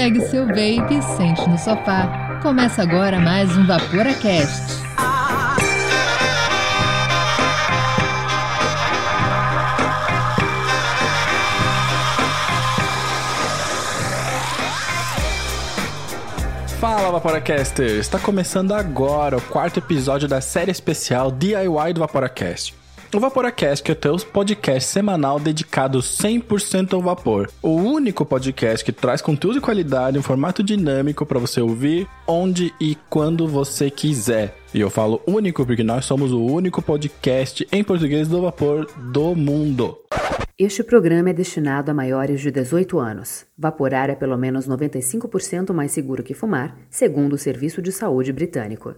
Pegue seu vape e sente no sofá. Começa agora mais um VaporaCast. Fala Vaporacasters! Está começando agora o quarto episódio da série especial DIY do Vaporacast. O Vaporacast é o teu podcast semanal dedicado 100% ao vapor. O único podcast que traz conteúdo de qualidade em formato dinâmico para você ouvir onde e quando você quiser. E eu falo único porque nós somos o único podcast em português do vapor do mundo. Este programa é destinado a maiores de 18 anos. Vaporar é pelo menos 95% mais seguro que fumar, segundo o Serviço de Saúde Britânico.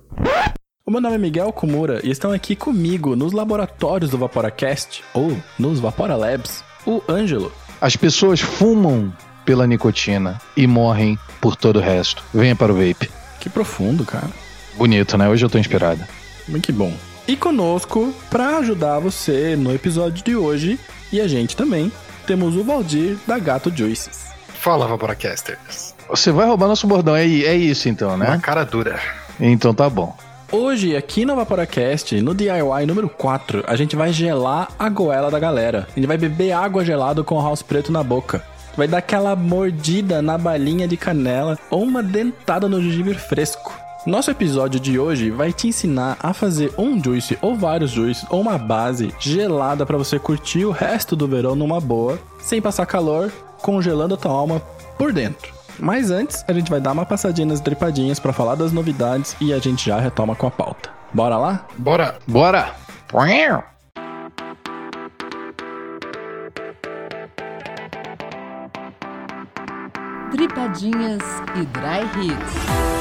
Meu nome é Miguel Kumura e estão aqui comigo nos laboratórios do Vaporacast, ou nos Vapora Labs, o Ângelo. As pessoas fumam pela nicotina e morrem por todo o resto. Venha para o vape. Que profundo, cara. Bonito, né? Hoje eu tô inspirado. Muito que bom. E conosco, para ajudar você no episódio de hoje, e a gente também, temos o Valdir da Gato Juices. Fala, Vaporacasters. Você vai roubar nosso bordão, é, é isso então, né? Uma cara dura. Então tá bom. Hoje, aqui no Vaporacast, no DIY número 4, a gente vai gelar a goela da galera. A gente vai beber água gelada com o house preto na boca. Vai dar aquela mordida na balinha de canela ou uma dentada no gengibre fresco. Nosso episódio de hoje vai te ensinar a fazer um juice ou vários juices ou uma base gelada para você curtir o resto do verão numa boa, sem passar calor, congelando a tua alma por dentro. Mas antes, a gente vai dar uma passadinha nas dripadinhas para falar das novidades e a gente já retoma com a pauta. Bora lá? Bora! Bora! Dripadinhas e Dry Hits.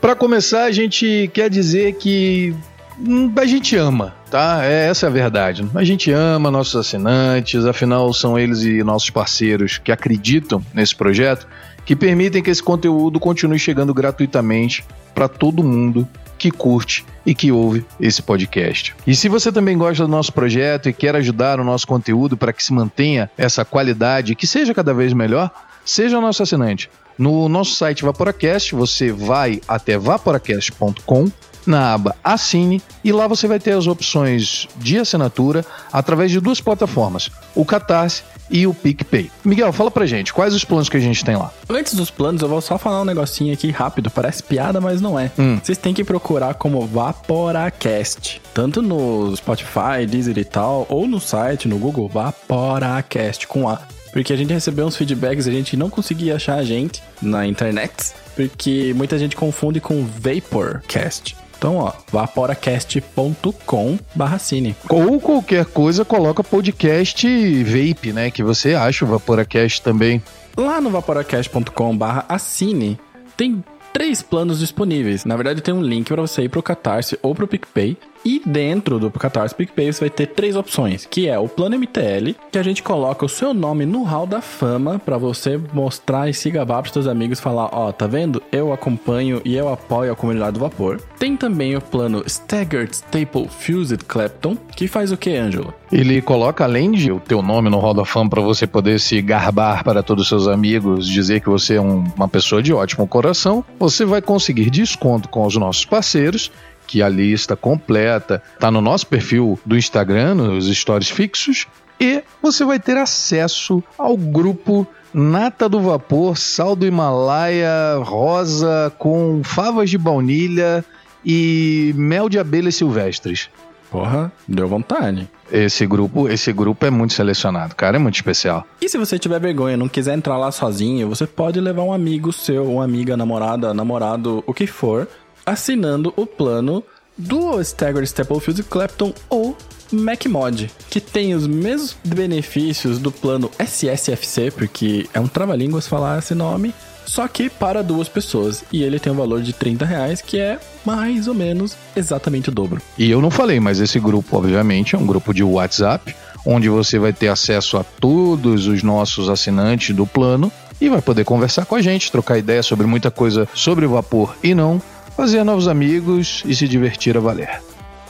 Para começar, a gente quer dizer que hum, a gente ama, tá? É, essa é a verdade. A gente ama nossos assinantes, afinal são eles e nossos parceiros que acreditam nesse projeto, que permitem que esse conteúdo continue chegando gratuitamente para todo mundo que curte e que ouve esse podcast. E se você também gosta do nosso projeto e quer ajudar o nosso conteúdo para que se mantenha essa qualidade e que seja cada vez melhor, seja nosso assinante. No nosso site Vaporacast, você vai até vaporacast.com na aba Assine e lá você vai ter as opções de assinatura através de duas plataformas, o Catarse e o PicPay. Miguel, fala pra gente, quais os planos que a gente tem lá? Antes dos planos, eu vou só falar um negocinho aqui rápido. Parece piada, mas não é. Hum. Vocês têm que procurar como Vaporacast. Tanto no Spotify, Deezer e tal, ou no site, no Google, Vaporacast com A. Porque a gente recebeu uns feedbacks, a gente não conseguia achar a gente na internet, porque muita gente confunde com Vaporcast. Então, ó, vaporacast.com barra cine. Ou qualquer coisa, coloca podcast vape, né? Que você acha o Vaporacast também. Lá no vaporacast.com barra assine, tem três planos disponíveis. Na verdade, tem um link para você ir pro Catarse ou pro PicPay. E dentro do Catarse PicPay você vai ter três opções, que é o plano MTL, que a gente coloca o seu nome no hall da fama para você mostrar e se gabar pros seus amigos falar, ó, tá vendo? Eu acompanho e eu apoio a comunidade do vapor. Tem também o plano Staggered Staple Fused Clapton, que faz o que, Ângelo? Ele coloca, além de o teu nome no Hall da Fama para você poder se garbar para todos os seus amigos, dizer que você é um- uma pessoa de ótimo coração, você vai conseguir desconto com os nossos parceiros, que a lista completa está no nosso perfil do Instagram, nos stories fixos, e você vai ter acesso ao grupo Nata do Vapor, Sal do Himalaia, Rosa, com favas de baunilha e mel de abelhas silvestres. Porra, deu vontade. Esse grupo, esse grupo é muito selecionado, cara, é muito especial. E se você tiver vergonha, não quiser entrar lá sozinho, você pode levar um amigo seu, uma amiga, namorada, namorado, o que for, assinando o plano do Staggered Staple Fused Clapton ou MacMod, que tem os mesmos benefícios do plano SSFC, porque é um trava-línguas falar esse nome, só que para duas pessoas. E ele tem um valor de 30 reais, que é mais ou menos exatamente o dobro. E eu não falei, mas esse grupo, obviamente, é um grupo de WhatsApp, onde você vai ter acesso a todos os nossos assinantes do plano e vai poder conversar com a gente, trocar ideia sobre muita coisa sobre vapor e não, fazer novos amigos e se divertir a valer.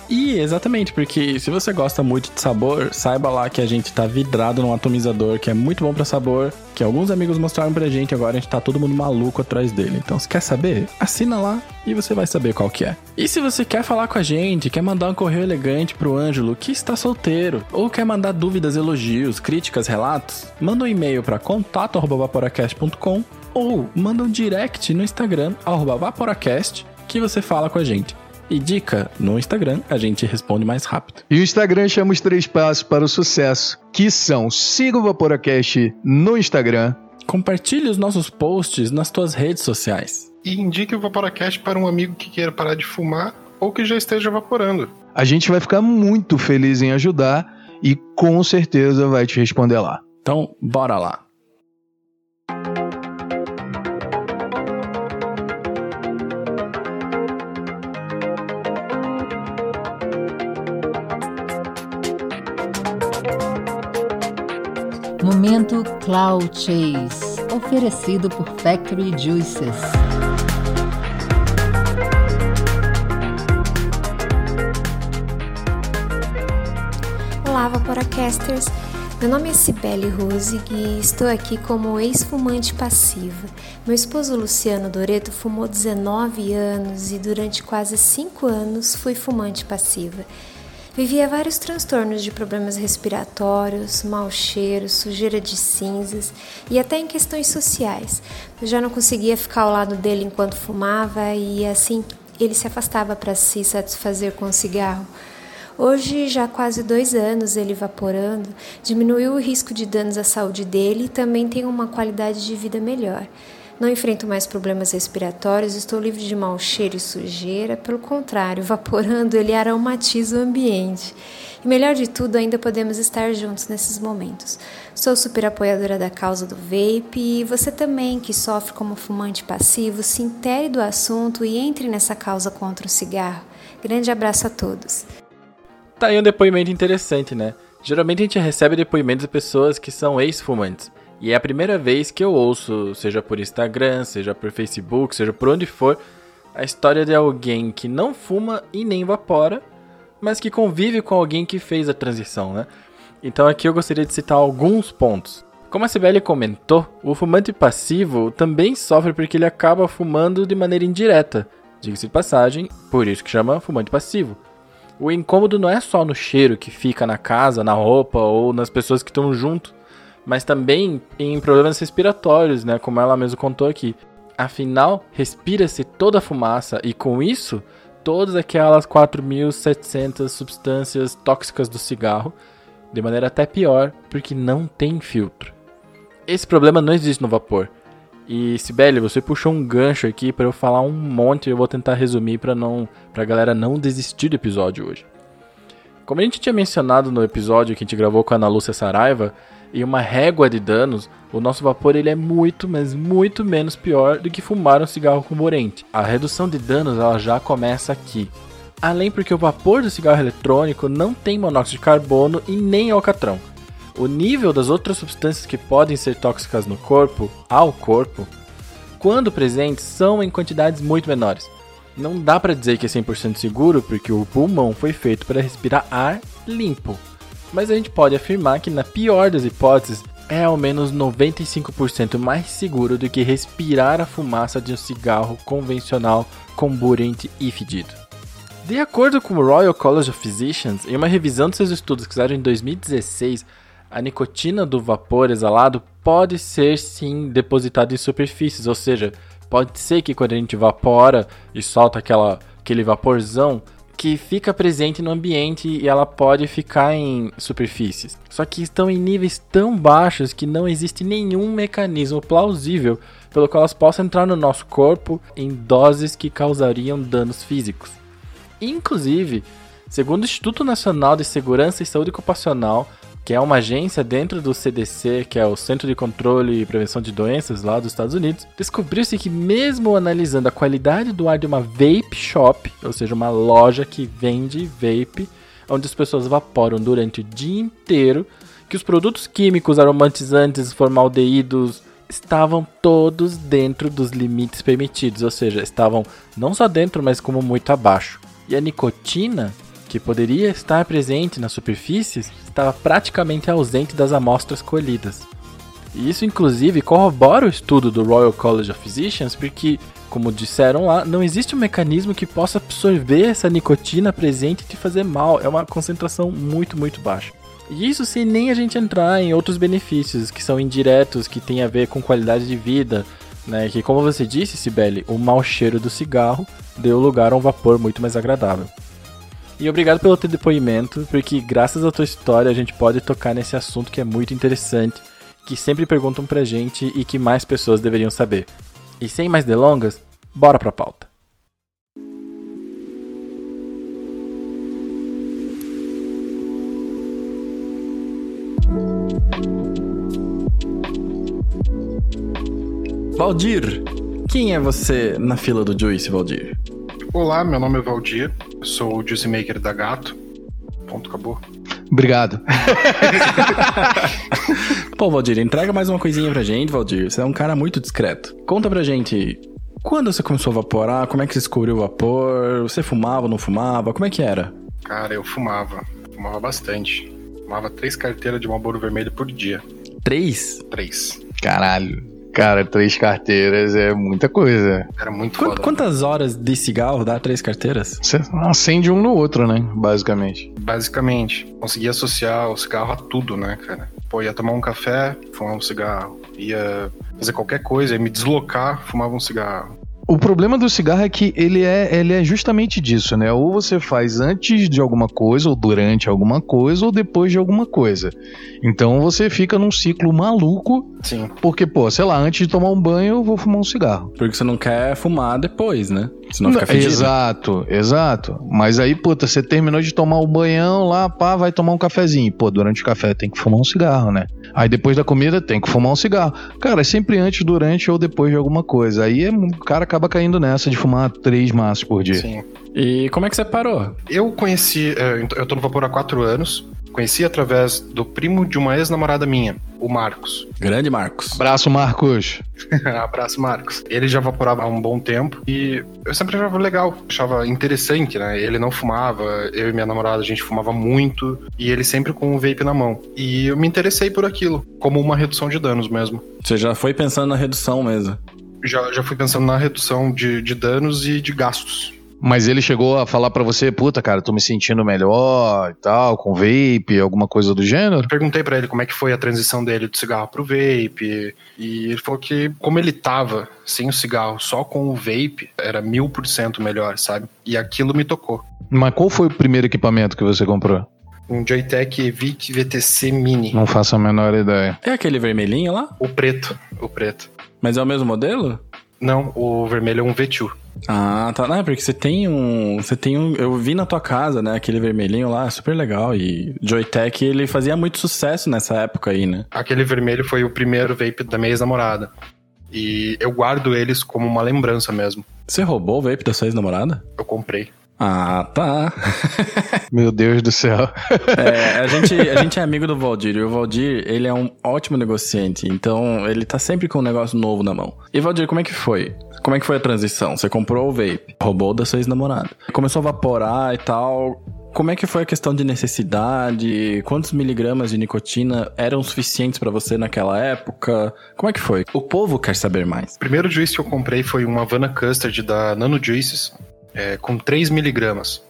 E exatamente, porque se você gosta muito de sabor, saiba lá que a gente tá vidrado num atomizador que é muito bom para sabor, que alguns amigos mostraram pra gente, agora a gente tá todo mundo maluco atrás dele. Então, se quer saber, assina lá e você vai saber qual que é. E se você quer falar com a gente, quer mandar um correio elegante pro Ângelo, que está solteiro, ou quer mandar dúvidas, elogios, críticas, relatos, manda um e-mail para contato@vaporacast.com ou manda um direct no Instagram @vaporacast que você fala com a gente. E dica, no Instagram a gente responde mais rápido. E o Instagram chama os três passos para o sucesso, que são siga o Vaporacast no Instagram. Compartilhe os nossos posts nas tuas redes sociais. E indique o Vaporacast para um amigo que queira parar de fumar ou que já esteja vaporando. A gente vai ficar muito feliz em ajudar e com certeza vai te responder lá. Então, bora lá. Cloud Chase, oferecido por Factory Juices. Olá, Vaporacasters! Meu nome é Cibele Rosig e estou aqui como ex-fumante passiva. Meu esposo Luciano Doreto fumou 19 anos e durante quase 5 anos fui fumante passiva. Vivia vários transtornos de problemas respiratórios, mau cheiro, sujeira de cinzas e até em questões sociais. Eu já não conseguia ficar ao lado dele enquanto fumava e assim ele se afastava para se satisfazer com o cigarro. Hoje, já há quase dois anos ele evaporando, diminuiu o risco de danos à saúde dele e também tem uma qualidade de vida melhor. Não enfrento mais problemas respiratórios, estou livre de mau cheiro e sujeira, pelo contrário, vaporando ele aromatiza o ambiente. E melhor de tudo, ainda podemos estar juntos nesses momentos. Sou super apoiadora da causa do vape e você também, que sofre como fumante passivo, se intere do assunto e entre nessa causa contra o cigarro. Grande abraço a todos. Tá aí um depoimento interessante, né? Geralmente a gente recebe depoimentos de pessoas que são ex-fumantes. E é a primeira vez que eu ouço, seja por Instagram, seja por Facebook, seja por onde for, a história de alguém que não fuma e nem vapora, mas que convive com alguém que fez a transição, né? Então aqui eu gostaria de citar alguns pontos. Como a Sibeli comentou, o fumante passivo também sofre porque ele acaba fumando de maneira indireta. Diga-se de passagem, por isso que chama fumante passivo. O incômodo não é só no cheiro que fica na casa, na roupa ou nas pessoas que estão junto, mas também em problemas respiratórios, né, como ela mesmo contou aqui. Afinal, respira-se toda a fumaça e com isso, todas aquelas 4.700 substâncias tóxicas do cigarro, de maneira até pior, porque não tem filtro. Esse problema não existe no vapor. E Sibeli, você puxou um gancho aqui para eu falar um monte e eu vou tentar resumir para não pra galera não desistir do episódio hoje. Como a gente tinha mencionado no episódio que a gente gravou com a Ana Lúcia Saraiva, em uma régua de danos, o nosso vapor ele é muito, mas muito menos pior do que fumar um cigarro comburente. A redução de danos ela já começa aqui. Além porque o vapor do cigarro eletrônico não tem monóxido de carbono e nem alcatrão. O nível das outras substâncias que podem ser tóxicas no corpo, ao corpo, quando presentes, são em quantidades muito menores. Não dá para dizer que é 100% seguro porque o pulmão foi feito para respirar ar limpo. Mas a gente pode afirmar que, na pior das hipóteses, é ao menos 95% mais seguro do que respirar a fumaça de um cigarro convencional comburente e fedido. De acordo com o Royal College of Physicians, em uma revisão de seus estudos que fizeram em 2016, a nicotina do vapor exalado pode ser sim depositada em superfícies, ou seja, pode ser que quando a gente evapora e solta aquela, aquele vaporzão, que fica presente no ambiente e ela pode ficar em superfícies. Só que estão em níveis tão baixos que não existe nenhum mecanismo plausível pelo qual elas possam entrar no nosso corpo em doses que causariam danos físicos. Inclusive, segundo o Instituto Nacional de Segurança e Saúde Ocupacional, que é uma agência dentro do CDC, que é o Centro de Controle e Prevenção de Doenças lá dos Estados Unidos, descobriu-se que mesmo analisando a qualidade do ar de uma vape shop, ou seja, uma loja que vende vape, onde as pessoas vaporam durante o dia inteiro, que os produtos químicos, aromatizantes, formaldeídos estavam todos dentro dos limites permitidos, ou seja, estavam não só dentro, mas como muito abaixo. E a nicotina que poderia estar presente nas superfícies estava praticamente ausente das amostras colhidas. E isso, inclusive, corrobora o estudo do Royal College of Physicians, porque, como disseram lá, não existe um mecanismo que possa absorver essa nicotina presente e te fazer mal. É uma concentração muito, muito baixa. E isso sem nem a gente entrar em outros benefícios que são indiretos, que tem a ver com qualidade de vida, né? Que, como você disse, Sibeli, o mau cheiro do cigarro deu lugar a um vapor muito mais agradável. E obrigado pelo teu depoimento, porque graças à tua história a gente pode tocar nesse assunto que é muito interessante, que sempre perguntam pra gente e que mais pessoas deveriam saber. E sem mais delongas, bora pra pauta. Valdir, quem é você na fila do Juice, Valdir? Olá, meu nome é Valdir, eu sou o Juice Maker da Gato. Ponto, acabou. Obrigado. Pô, Valdir, entrega mais uma coisinha pra gente, Valdir. Você é um cara muito discreto. Conta pra gente, quando você começou a vaporar, como é que você descobriu o vapor? Você fumava ou não fumava? Como é que era? Cara, eu fumava. Fumava bastante. Fumava três carteiras de Marlboro Vermelho por dia. Três? Três. Caralho. Cara, três carteiras é muita coisa. Era muito Qu- foda. quantas horas de cigarro dá três carteiras? Você acende um no outro, né? Basicamente. Basicamente, conseguia associar o cigarro a tudo, né, cara? Pô, ia tomar um café, fumava um cigarro. Ia fazer qualquer coisa, ia me deslocar, fumava um cigarro. O problema do cigarro é que ele é, ele é justamente disso, né? Ou você faz antes de alguma coisa, ou durante alguma coisa, ou depois de alguma coisa. Então você fica num ciclo maluco, Sim. porque, pô, sei lá, antes de tomar um banho, eu vou fumar um cigarro. Porque você não quer fumar depois, né? Senão fica fedido. Exato, exato. Mas aí, puta, você terminou de tomar o banhão lá, pá, vai tomar um cafezinho. Pô, durante o café tem que fumar um cigarro, né? Aí depois da comida tem que fumar um cigarro. Cara, é sempre antes, durante ou depois de alguma coisa. Aí é, o cara acaba caindo nessa de fumar três maços por dia. Sim. E como é que você parou? Eu conheci, é, eu tô no Vapor há quatro anos. Conheci através do primo de uma ex-namorada minha, o Marcos. Grande Marcos. Abraço, Marcos. Abraço, Marcos. Ele já vaporava há um bom tempo e eu sempre achava legal, achava interessante, né? Ele não fumava, eu e minha namorada a gente fumava muito e ele sempre com o vape na mão. E eu me interessei por aquilo, como uma redução de danos mesmo. Você já foi pensando na redução mesmo. Já, já fui pensando na redução de, de danos e de gastos. Mas ele chegou a falar pra você, puta, cara, tô me sentindo melhor e tal, com vape, alguma coisa do gênero? Perguntei pra ele como é que foi a transição dele do cigarro pro vape e ele falou que como ele tava sem o cigarro, só com o vape, era mil por cento melhor, sabe? E aquilo me tocou. Mas qual foi o primeiro equipamento que você comprou? Um Joytech Vic VTC Mini. Não faço a menor ideia. É aquele vermelhinho lá? O preto, o preto. Mas é o mesmo modelo? Não, o vermelho é um V2. Ah, tá. Não, é porque você tem um. Você tem um. Eu vi na tua casa, né? Aquele vermelhinho lá, super legal. E Joytech, ele fazia muito sucesso nessa época aí, né? Aquele vermelho foi o primeiro vape da minha ex-namorada. E eu guardo eles como uma lembrança mesmo. Você roubou o vape da sua ex-namorada? Eu comprei. Ah, tá. Meu Deus do céu. É, a, gente, a gente é amigo do Valdir. E o Valdir, ele é um ótimo negociante. Então, ele tá sempre com um negócio novo na mão. E, Valdir, como é que foi? Como é que foi a transição? Você comprou o vape, roubou da sua ex-namorada. Começou a vaporar e tal. Como é que foi a questão de necessidade? Quantos miligramas de nicotina eram suficientes pra você naquela época? Como é que foi? O povo quer saber mais. O primeiro juice que eu comprei foi uma Havana Custard da Nano Juices, é, com 3 miligramas.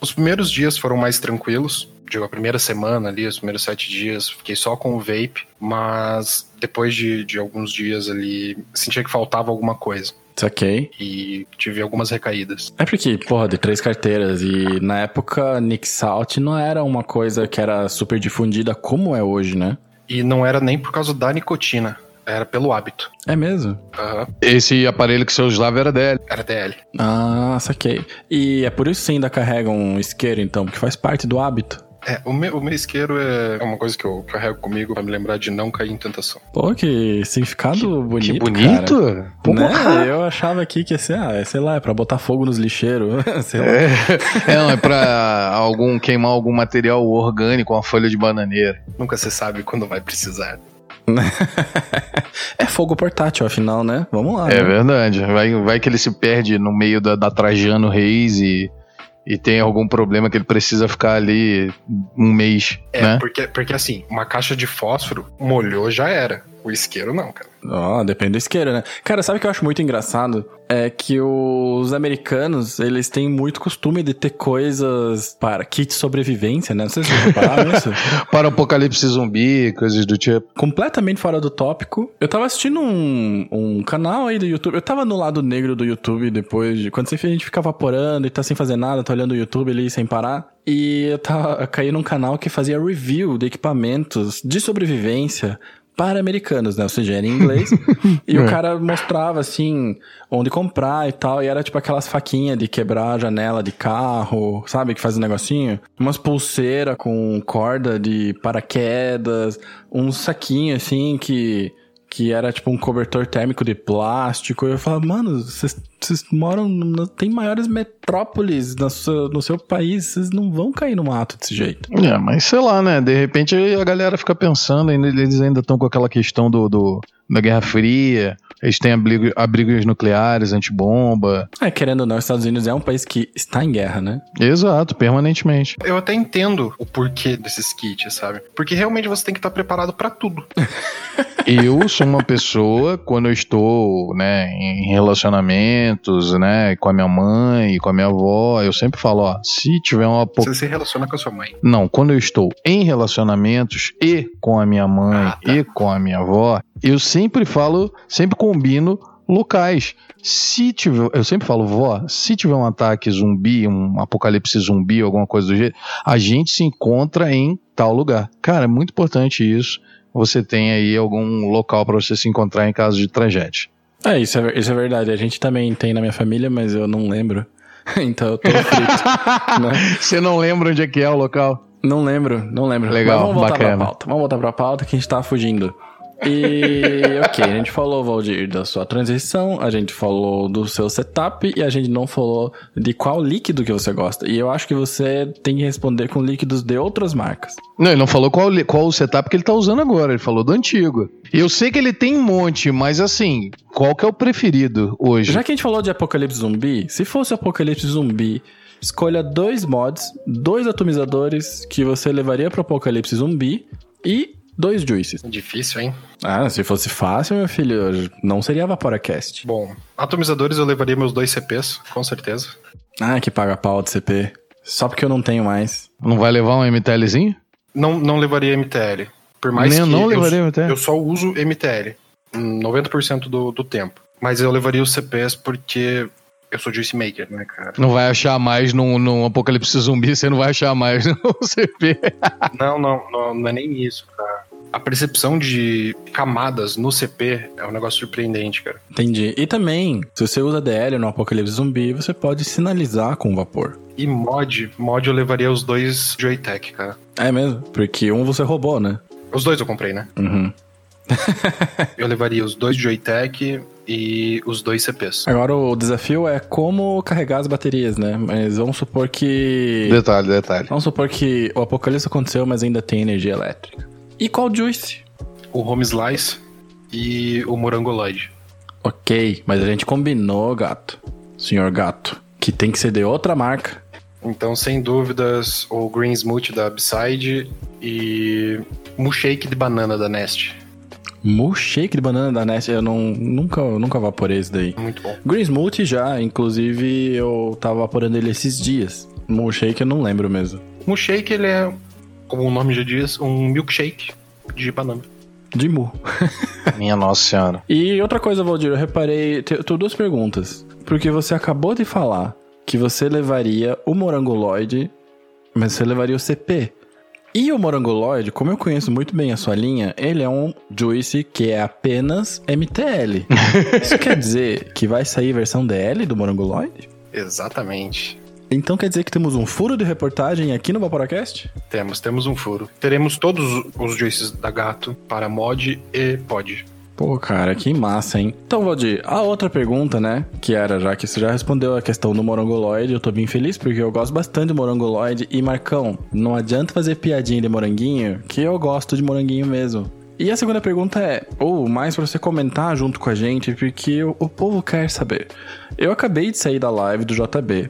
Os primeiros dias foram mais tranquilos. Digo, a primeira semana ali, os primeiros sete dias, fiquei só com o vape, mas depois de, de alguns dias ali, sentia que faltava alguma coisa. Saquei. E tive algumas recaídas. É porque, porra, de três carteiras. E na época, Nick Salt não era uma coisa que era super difundida como é hoje, né? E não era nem por causa da nicotina, era pelo hábito. É mesmo? Aham, Esse aparelho que você usava era dele. era DL. Ah, saquei. E é por isso que você ainda carrega um isqueiro, então, porque faz parte do hábito. É, o meu, o meu isqueiro é uma coisa que eu carrego comigo pra me lembrar de não cair em tentação. Pô, que significado bonito. que bonito. Cara. Porra. Né? Eu achava aqui que ia ser, ah, sei lá, é pra botar fogo nos lixeiros. sei lá. É, é, não, é pra algum, queimar algum material orgânico, uma folha de bananeira. Nunca se sabe quando vai precisar. é fogo portátil, afinal, né? Vamos lá. É né? verdade. Vai, vai que ele se perde no meio da, da Trajano Reis e, e tem algum problema que ele precisa ficar ali um mês, É, né? porque, porque assim, uma caixa de fósforo molhou já era. O isqueiro não, cara. Ó, depende do isqueiro, né? Cara, sabe o que eu acho muito engraçado? É que os americanos, eles têm muito costume de ter coisas para kit sobrevivência, né? Não sei se vocês repararam isso. Para apocalipse zumbi, coisas do tipo. Completamente fora do tópico. Eu tava assistindo um, um canal aí do YouTube. Eu tava no lado negro do YouTube depois de... Quando sempre a gente fica vaporando e tá sem fazer nada, tá olhando o YouTube ali sem parar. E eu, tava, eu caí num canal que fazia review de equipamentos de sobrevivência para americanos, né? Ou seja, era em inglês. e o cara mostrava, assim, onde comprar e tal. E era tipo aquelas faquinhas de quebrar a janela de carro, sabe? Que faz um negocinho. Umas pulseiras com corda de paraquedas. Um saquinho, assim, que... Que era tipo um cobertor térmico de plástico. E eu falava, mano, vocês moram. No, tem maiores metrópoles no seu, no seu país. Vocês não vão cair no mato desse jeito. É, mas sei lá, né? De repente a galera fica pensando, eles ainda estão com aquela questão do, do- da Guerra Fria, eles têm abrigo, abrigos nucleares, antibomba. É, querendo ou não, os Estados Unidos é um país que está em guerra, né? Exato, permanentemente. Eu até entendo o porquê desses kits, sabe? Porque realmente você tem que estar preparado pra tudo. Eu sou uma pessoa, quando eu estou, né, em relacionamentos, né, com a minha mãe, com a minha avó, eu sempre falo, ó, se tiver uma Você se relaciona com a sua mãe. Não, quando eu estou em relacionamentos e com a minha mãe Ah, tá. e com a minha avó, eu sempre falo, sempre combino locais. Se tiver, eu sempre falo, vó, se tiver um ataque zumbi, um apocalipse zumbi, alguma coisa do jeito, a gente se encontra em tal lugar. Cara, é muito importante isso. Você tem aí algum local para você se encontrar em caso de tragédia. É, isso é, isso é verdade. A gente também tem na minha família, mas eu não lembro. então eu tô frito. né? Você não lembra onde é que é o local? Não lembro, não lembro. Legal, Mas vamos voltar bacana. pra pauta. Vamos voltar pra pauta que a gente tá fugindo. E ok, a gente falou, Valdir, da sua transição, a gente falou do seu setup e a gente não falou de qual líquido que você gosta. E eu acho que você tem que responder com líquidos de outras marcas. Não, ele não falou qual, qual o setup que ele tá usando agora, ele falou do antigo. Eu sei que ele tem um monte, mas assim, qual que é o preferido hoje? Já que a gente falou de apocalipse zumbi, se fosse apocalipse zumbi, escolha dois mods, dois atomizadores que você levaria pro apocalipse zumbi e dois juices. Difícil, hein? Ah, se fosse fácil, meu filho, não seria Vaporacast. Bom, atomizadores eu levaria meus dois CPs, com certeza. Ah, que paga pau de CP. Só porque eu não tenho mais. Não vai levar um MTLzinho? Não, não levaria MTL. Por mais Nem- que não eu, levaria MTL? eu só uso MTL. hum, 90% do, do tempo. Mas eu levaria os CPs porque eu sou juice maker, né, cara? Não vai achar mais num, num apocalipse zumbi, você não vai achar mais no CP. Não, não, não, não é nem isso, cara. A percepção de camadas no CP é um negócio surpreendente, cara. Entendi. E também, se você usa DL no apocalipse zumbi, você pode sinalizar com vapor. E mod, mod eu levaria os dois Joytech, cara. É mesmo? Porque um você roubou, né? Os dois eu comprei, né? Uhum. Eu levaria os dois Joytech e os dois CPs. Agora o desafio é como carregar as baterias, né? Mas vamos supor que. Detalhe, detalhe. Vamos supor que o apocalipse aconteceu, mas ainda tem energia elétrica. E qual juice? O Home Slice e o Morangoloid. Ok, mas a gente combinou, gato. Senhor gato. Que tem que ser de outra marca. Então, sem dúvidas, o Green Smoothie da Upside e Mushake de banana da Nest. Shake de banana da Nest, eu não, nunca, nunca vaporei isso daí. Muito bom. Green Smoothie já, inclusive eu tava vaporando ele esses dias. Shake eu não lembro mesmo. Mushake, ele é, como o nome já diz, um milkshake de banana. De mu. Minha nossa senhora. E outra coisa, Valdir, eu reparei. Te- Tenho duas perguntas. Porque você acabou de falar que você levaria o morangoloide, mas você levaria o CP. E o morangoloide, como eu conheço muito bem a sua linha, ele é um juice que é apenas MTL. Isso quer dizer que vai sair versão DL do morangoloide? Exatamente. Então quer dizer que temos um furo de reportagem aqui no Vaporacast? Temos, temos um furo. Teremos todos os juices da Gato para mod e pod. Pô, cara, que massa, hein? Então, Valdir, a outra pergunta, né? Que era, já que você já respondeu a questão do morangoloide, eu tô bem feliz porque eu gosto bastante de morangoloide. E, Marcão, não adianta fazer piadinha de moranguinho, que eu gosto de moranguinho mesmo. E a segunda pergunta é, ou mais pra você comentar junto com a gente, porque o, o povo quer saber. Eu acabei de sair da live do JB.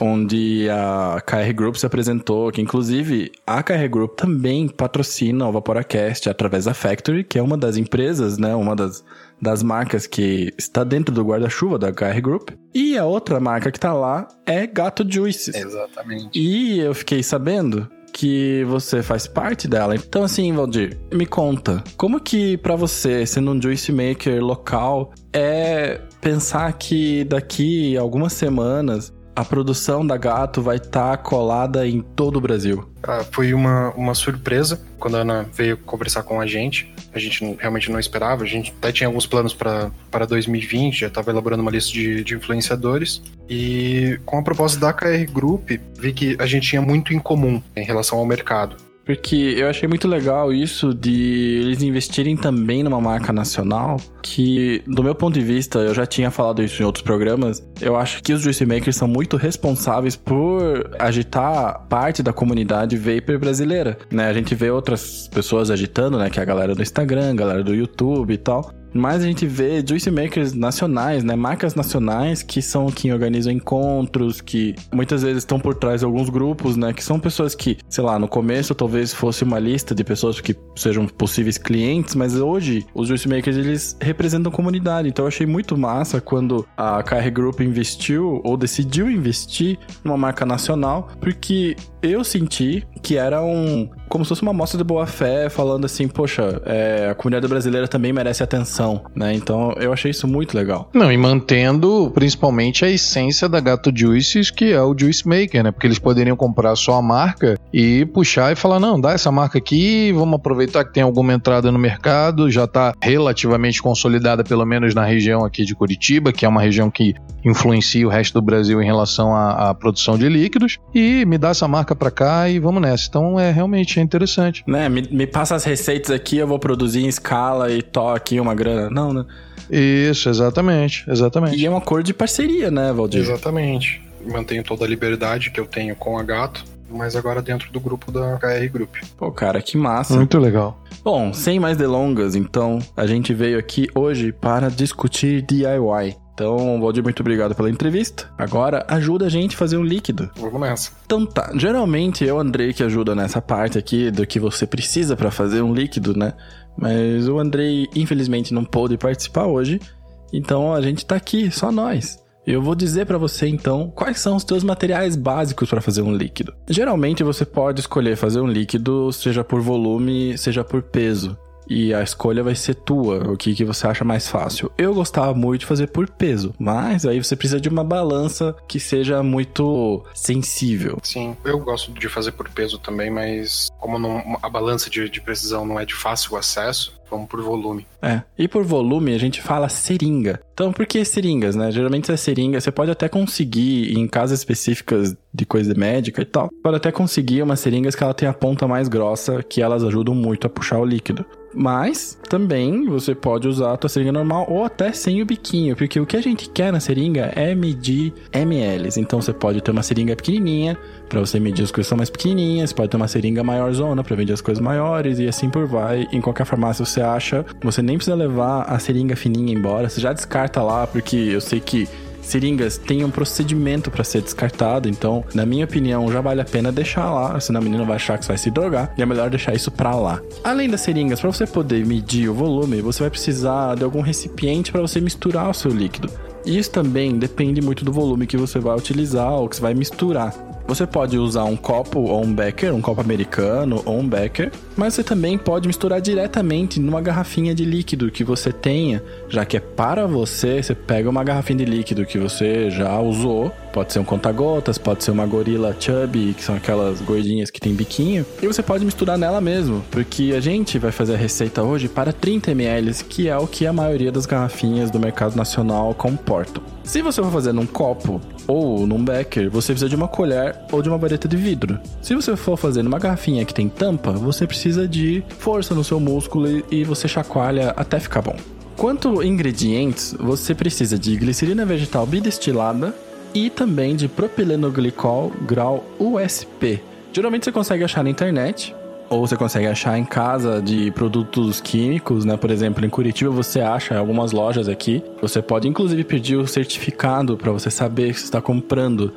Onde a KR Group se apresentou, que inclusive a KR Group também patrocina o Vaporacast através da Factory, que é uma das empresas, né, uma das, das marcas que está dentro do guarda-chuva da KR Group. E a outra marca que tá lá é Gato Juices. Exatamente. E eu fiquei sabendo que você faz parte dela. Então, assim, Valdir, me conta, como que para você, sendo um juice maker local, é pensar que daqui algumas semanas a produção da Gato vai estar tá colada em todo o Brasil? Ah, foi uma, uma surpresa quando a Ana veio conversar com a gente. A gente realmente não esperava. A gente até tinha alguns planos para 2020, já estava elaborando uma lista de, de influenciadores. E com a proposta da KR Group, vi que a gente tinha muito em comum em relação ao mercado. Porque eu achei muito legal isso de eles investirem também numa marca nacional, que, do meu ponto de vista, eu já tinha falado isso em outros programas, eu acho que os juice makers são muito responsáveis por agitar parte da comunidade vapor brasileira, né? A gente vê outras pessoas agitando, né? Que é a galera do Instagram, galera do YouTube e tal. Mas a gente vê juice makers nacionais, né? Marcas nacionais que são quem organizam encontros, que muitas vezes estão por trás de alguns grupos, né? Que são pessoas que, sei lá, no começo talvez fosse uma lista de pessoas que sejam possíveis clientes, mas hoje os juice makers eles representam comunidade. Então eu achei muito massa quando a KR Group investiu ou decidiu investir numa marca nacional, porque eu senti que era um. Como se fosse uma amostra de boa fé, falando assim, poxa, é, a comunidade brasileira também merece atenção, né? Então eu achei isso muito legal. Não, e mantendo principalmente a essência da Gato Juices, que é o Juice Maker, né? Porque eles poderiam comprar só a marca e puxar e falar: não, dá essa marca aqui, vamos aproveitar que tem alguma entrada no mercado, já tá relativamente consolidada, pelo menos na região aqui de Curitiba, que é uma região que influencia o resto do Brasil em relação à, à produção de líquidos, e me dá essa marca para cá e vamos nessa. Então é realmente é interessante. Né, me, me passa as receitas aqui, eu vou produzir em escala e to aqui uma grana. Não, né? Isso, exatamente, exatamente. E é uma cor de parceria, né, Valdir? Exatamente. Mantenho toda a liberdade que eu tenho com a Gato, mas agora dentro do grupo da KR Group. Pô, cara, que massa. Muito legal. Bom, sem mais delongas, então, a gente veio aqui hoje para discutir DIY. Então, Valdir, muito obrigado pela entrevista. Agora, ajuda a gente a fazer um líquido. Vamos nessa. Então tá, geralmente eu, Andrei, que ajuda nessa parte aqui do que você precisa para fazer um líquido, né? Mas o Andrei, infelizmente, não pôde participar hoje. Então a gente tá aqui, só nós. Eu vou dizer para você então quais são os teus materiais básicos para fazer um líquido. Geralmente você pode escolher fazer um líquido, seja por volume, seja por peso e a escolha vai ser tua, o que, que você acha mais fácil. Eu gostava muito de fazer por peso, mas aí você precisa de uma balança que seja muito sensível. Sim, eu gosto de fazer por peso também, mas como não, a balança de, de precisão não é de fácil acesso, Vamos por volume. É. E por volume a gente fala seringa. Então, por que seringas, né? Geralmente é seringa, você pode até conseguir em casas específicas de coisa médica e tal. Pode até conseguir umas seringas que ela tem a ponta mais grossa, que elas ajudam muito a puxar o líquido. Mas também você pode usar a tua seringa normal ou até sem o biquinho, porque o que a gente quer na seringa é medir ml. Então você pode ter uma seringa pequenininha para você medir as coisas são mais pequenininhas, pode ter uma seringa maior zona para medir as coisas maiores e assim por vai. Em qualquer farmácia você acha, você nem precisa levar a seringa fininha embora, você já descarta lá, porque eu sei que seringas têm um procedimento para ser descartado, então, na minha opinião, já vale a pena deixar lá, senão a menina vai achar que vai se drogar, e é melhor deixar isso pra lá. Além das seringas, para você poder medir o volume, você vai precisar de algum recipiente para você misturar o seu líquido. Isso também depende muito do volume que você vai utilizar ou que você vai misturar. Você pode usar um copo ou um becker, um copo americano ou um becker, mas você também pode misturar diretamente numa garrafinha de líquido que você tenha, já que é para você, você pega uma garrafinha de líquido que você já usou, pode ser um conta-gotas, pode ser uma gorila chubby, que são aquelas gordinhas que tem biquinho, e você pode misturar nela mesmo, porque a gente vai fazer a receita hoje para 30 ml, que é o que a maioria das garrafinhas do mercado nacional comportam. Se você for fazer num copo ou num becker, você precisa de uma colher ou de uma vareta de vidro. Se você for fazer numa garrafinha que tem tampa, você precisa de força no seu músculo e você chacoalha até ficar bom. Quanto ingredientes, você precisa de glicerina vegetal bidestilada e também de propilenoglicol grau USP. Geralmente você consegue achar na internet, ou você consegue achar em casa de produtos químicos, né? Por exemplo, em Curitiba você acha algumas lojas aqui. Você pode inclusive pedir o certificado para você saber que você está comprando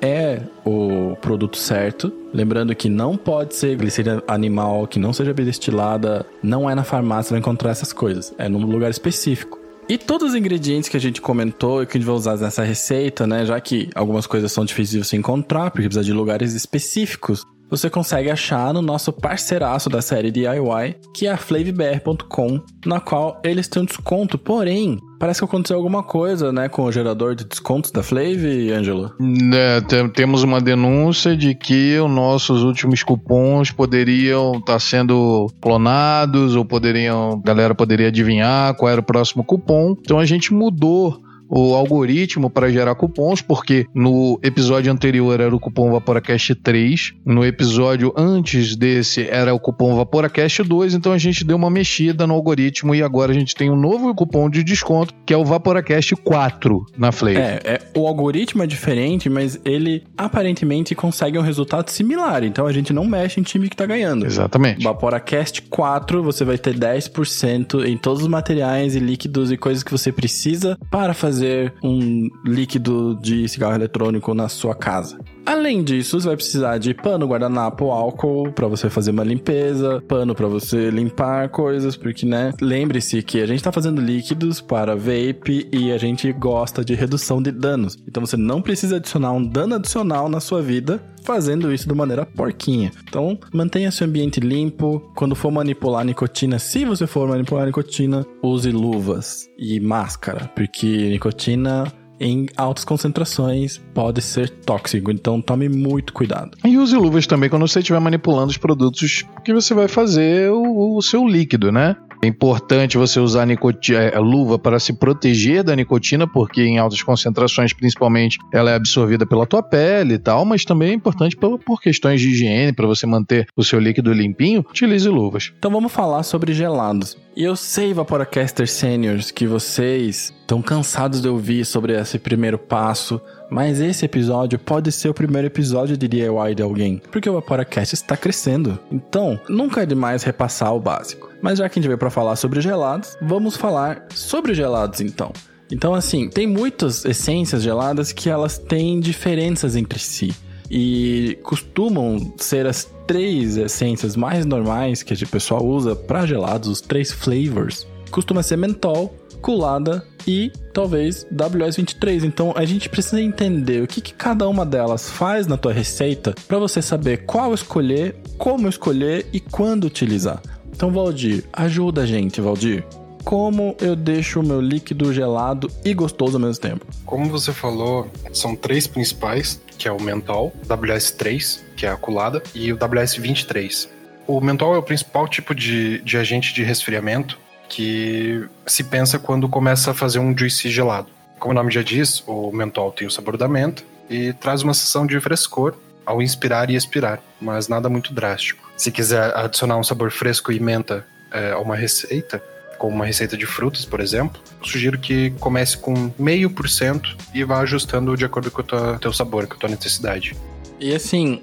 é o produto certo. Lembrando que não pode ser glicerina animal que não seja destilada, não é na farmácia vai encontrar essas coisas, é num lugar específico. E todos os ingredientes que a gente comentou e que a gente vai usar nessa receita, né? Já que algumas coisas são difíceis de você encontrar, porque precisa de lugares específicos você consegue achar no nosso parceiraço da série DIY, que é a flavbr.com, na qual eles têm um desconto. Porém, parece que aconteceu alguma coisa, né, com o gerador de descontos da Flav, Ângelo? É, temos uma denúncia de que os nossos últimos cupons poderiam estar tá sendo clonados ou poderiam, a galera poderia adivinhar qual era o próximo cupom. Então a gente mudou o algoritmo para gerar cupons, porque no episódio anterior era o cupom Vaporacast 3, no episódio antes desse era o cupom Vaporacast 2, então a gente deu uma mexida no algoritmo e agora a gente tem um novo cupom de desconto, que é o Vaporacast 4 na Flavor. É, é, o algoritmo é diferente, mas ele aparentemente consegue um resultado similar, então a gente não mexe em time que tá ganhando. Exatamente. Vaporacast 4, você vai ter 10% em todos os materiais e líquidos e coisas que você precisa para fazer fazer um líquido de cigarro eletrônico na sua casa. Além disso, você vai precisar de pano, guardanapo, álcool para você fazer uma limpeza, pano para você limpar coisas, porque, né? Lembre-se que a gente tá fazendo líquidos para vape e a gente gosta de redução de danos. Então você não precisa adicionar um dano adicional na sua vida fazendo isso de maneira porquinha. Então, mantenha seu ambiente limpo. Quando for manipular nicotina, se você for manipular nicotina, use luvas e máscara, porque nicotina em altas concentrações pode ser tóxico, então tome muito cuidado. E use luvas também quando você estiver manipulando os produtos que você vai fazer o, o seu líquido, né? É importante você usar nicotina, é, luva para se proteger da nicotina, porque em altas concentrações, principalmente, ela é absorvida pela tua pele e tal, mas também é importante por, por questões de higiene, para você manter o seu líquido limpinho, utilize luvas. Então vamos falar sobre gelados. E eu sei, Vaporacaster Seniors, que vocês estão cansados de ouvir sobre esse primeiro passo, mas esse episódio pode ser o primeiro episódio de DIY de alguém, porque o Vaporacast está crescendo. Então, nunca é demais repassar o básico. Mas já que a gente veio para falar sobre gelados, vamos falar sobre gelados então. Então, assim, tem muitas essências geladas que elas têm diferenças entre si. E costumam ser as três essências mais normais que o pessoal usa para gelados, os três flavors. Costuma ser mentol, colada e talvez WS23. Então a gente precisa entender o que, que cada uma delas faz na tua receita para você saber qual escolher, como escolher e quando utilizar. Então, Valdir, ajuda a gente, Valdir como eu deixo o meu líquido gelado e gostoso ao mesmo tempo? Como você falou, são três principais, que é o mentol, WS3, que é a colada, e o WS23. O mentol é o principal tipo de, de agente de resfriamento que se pensa quando começa a fazer um juice gelado. Como o nome já diz, o mentol tem o sabor da menta e traz uma sensação de frescor ao inspirar e expirar, mas nada muito drástico. Se quiser adicionar um sabor fresco e menta é, a uma receita, como uma receita de frutas, por exemplo, sugiro que comece com meio por cento e vá ajustando de acordo com o teu sabor, com a tua necessidade. E assim,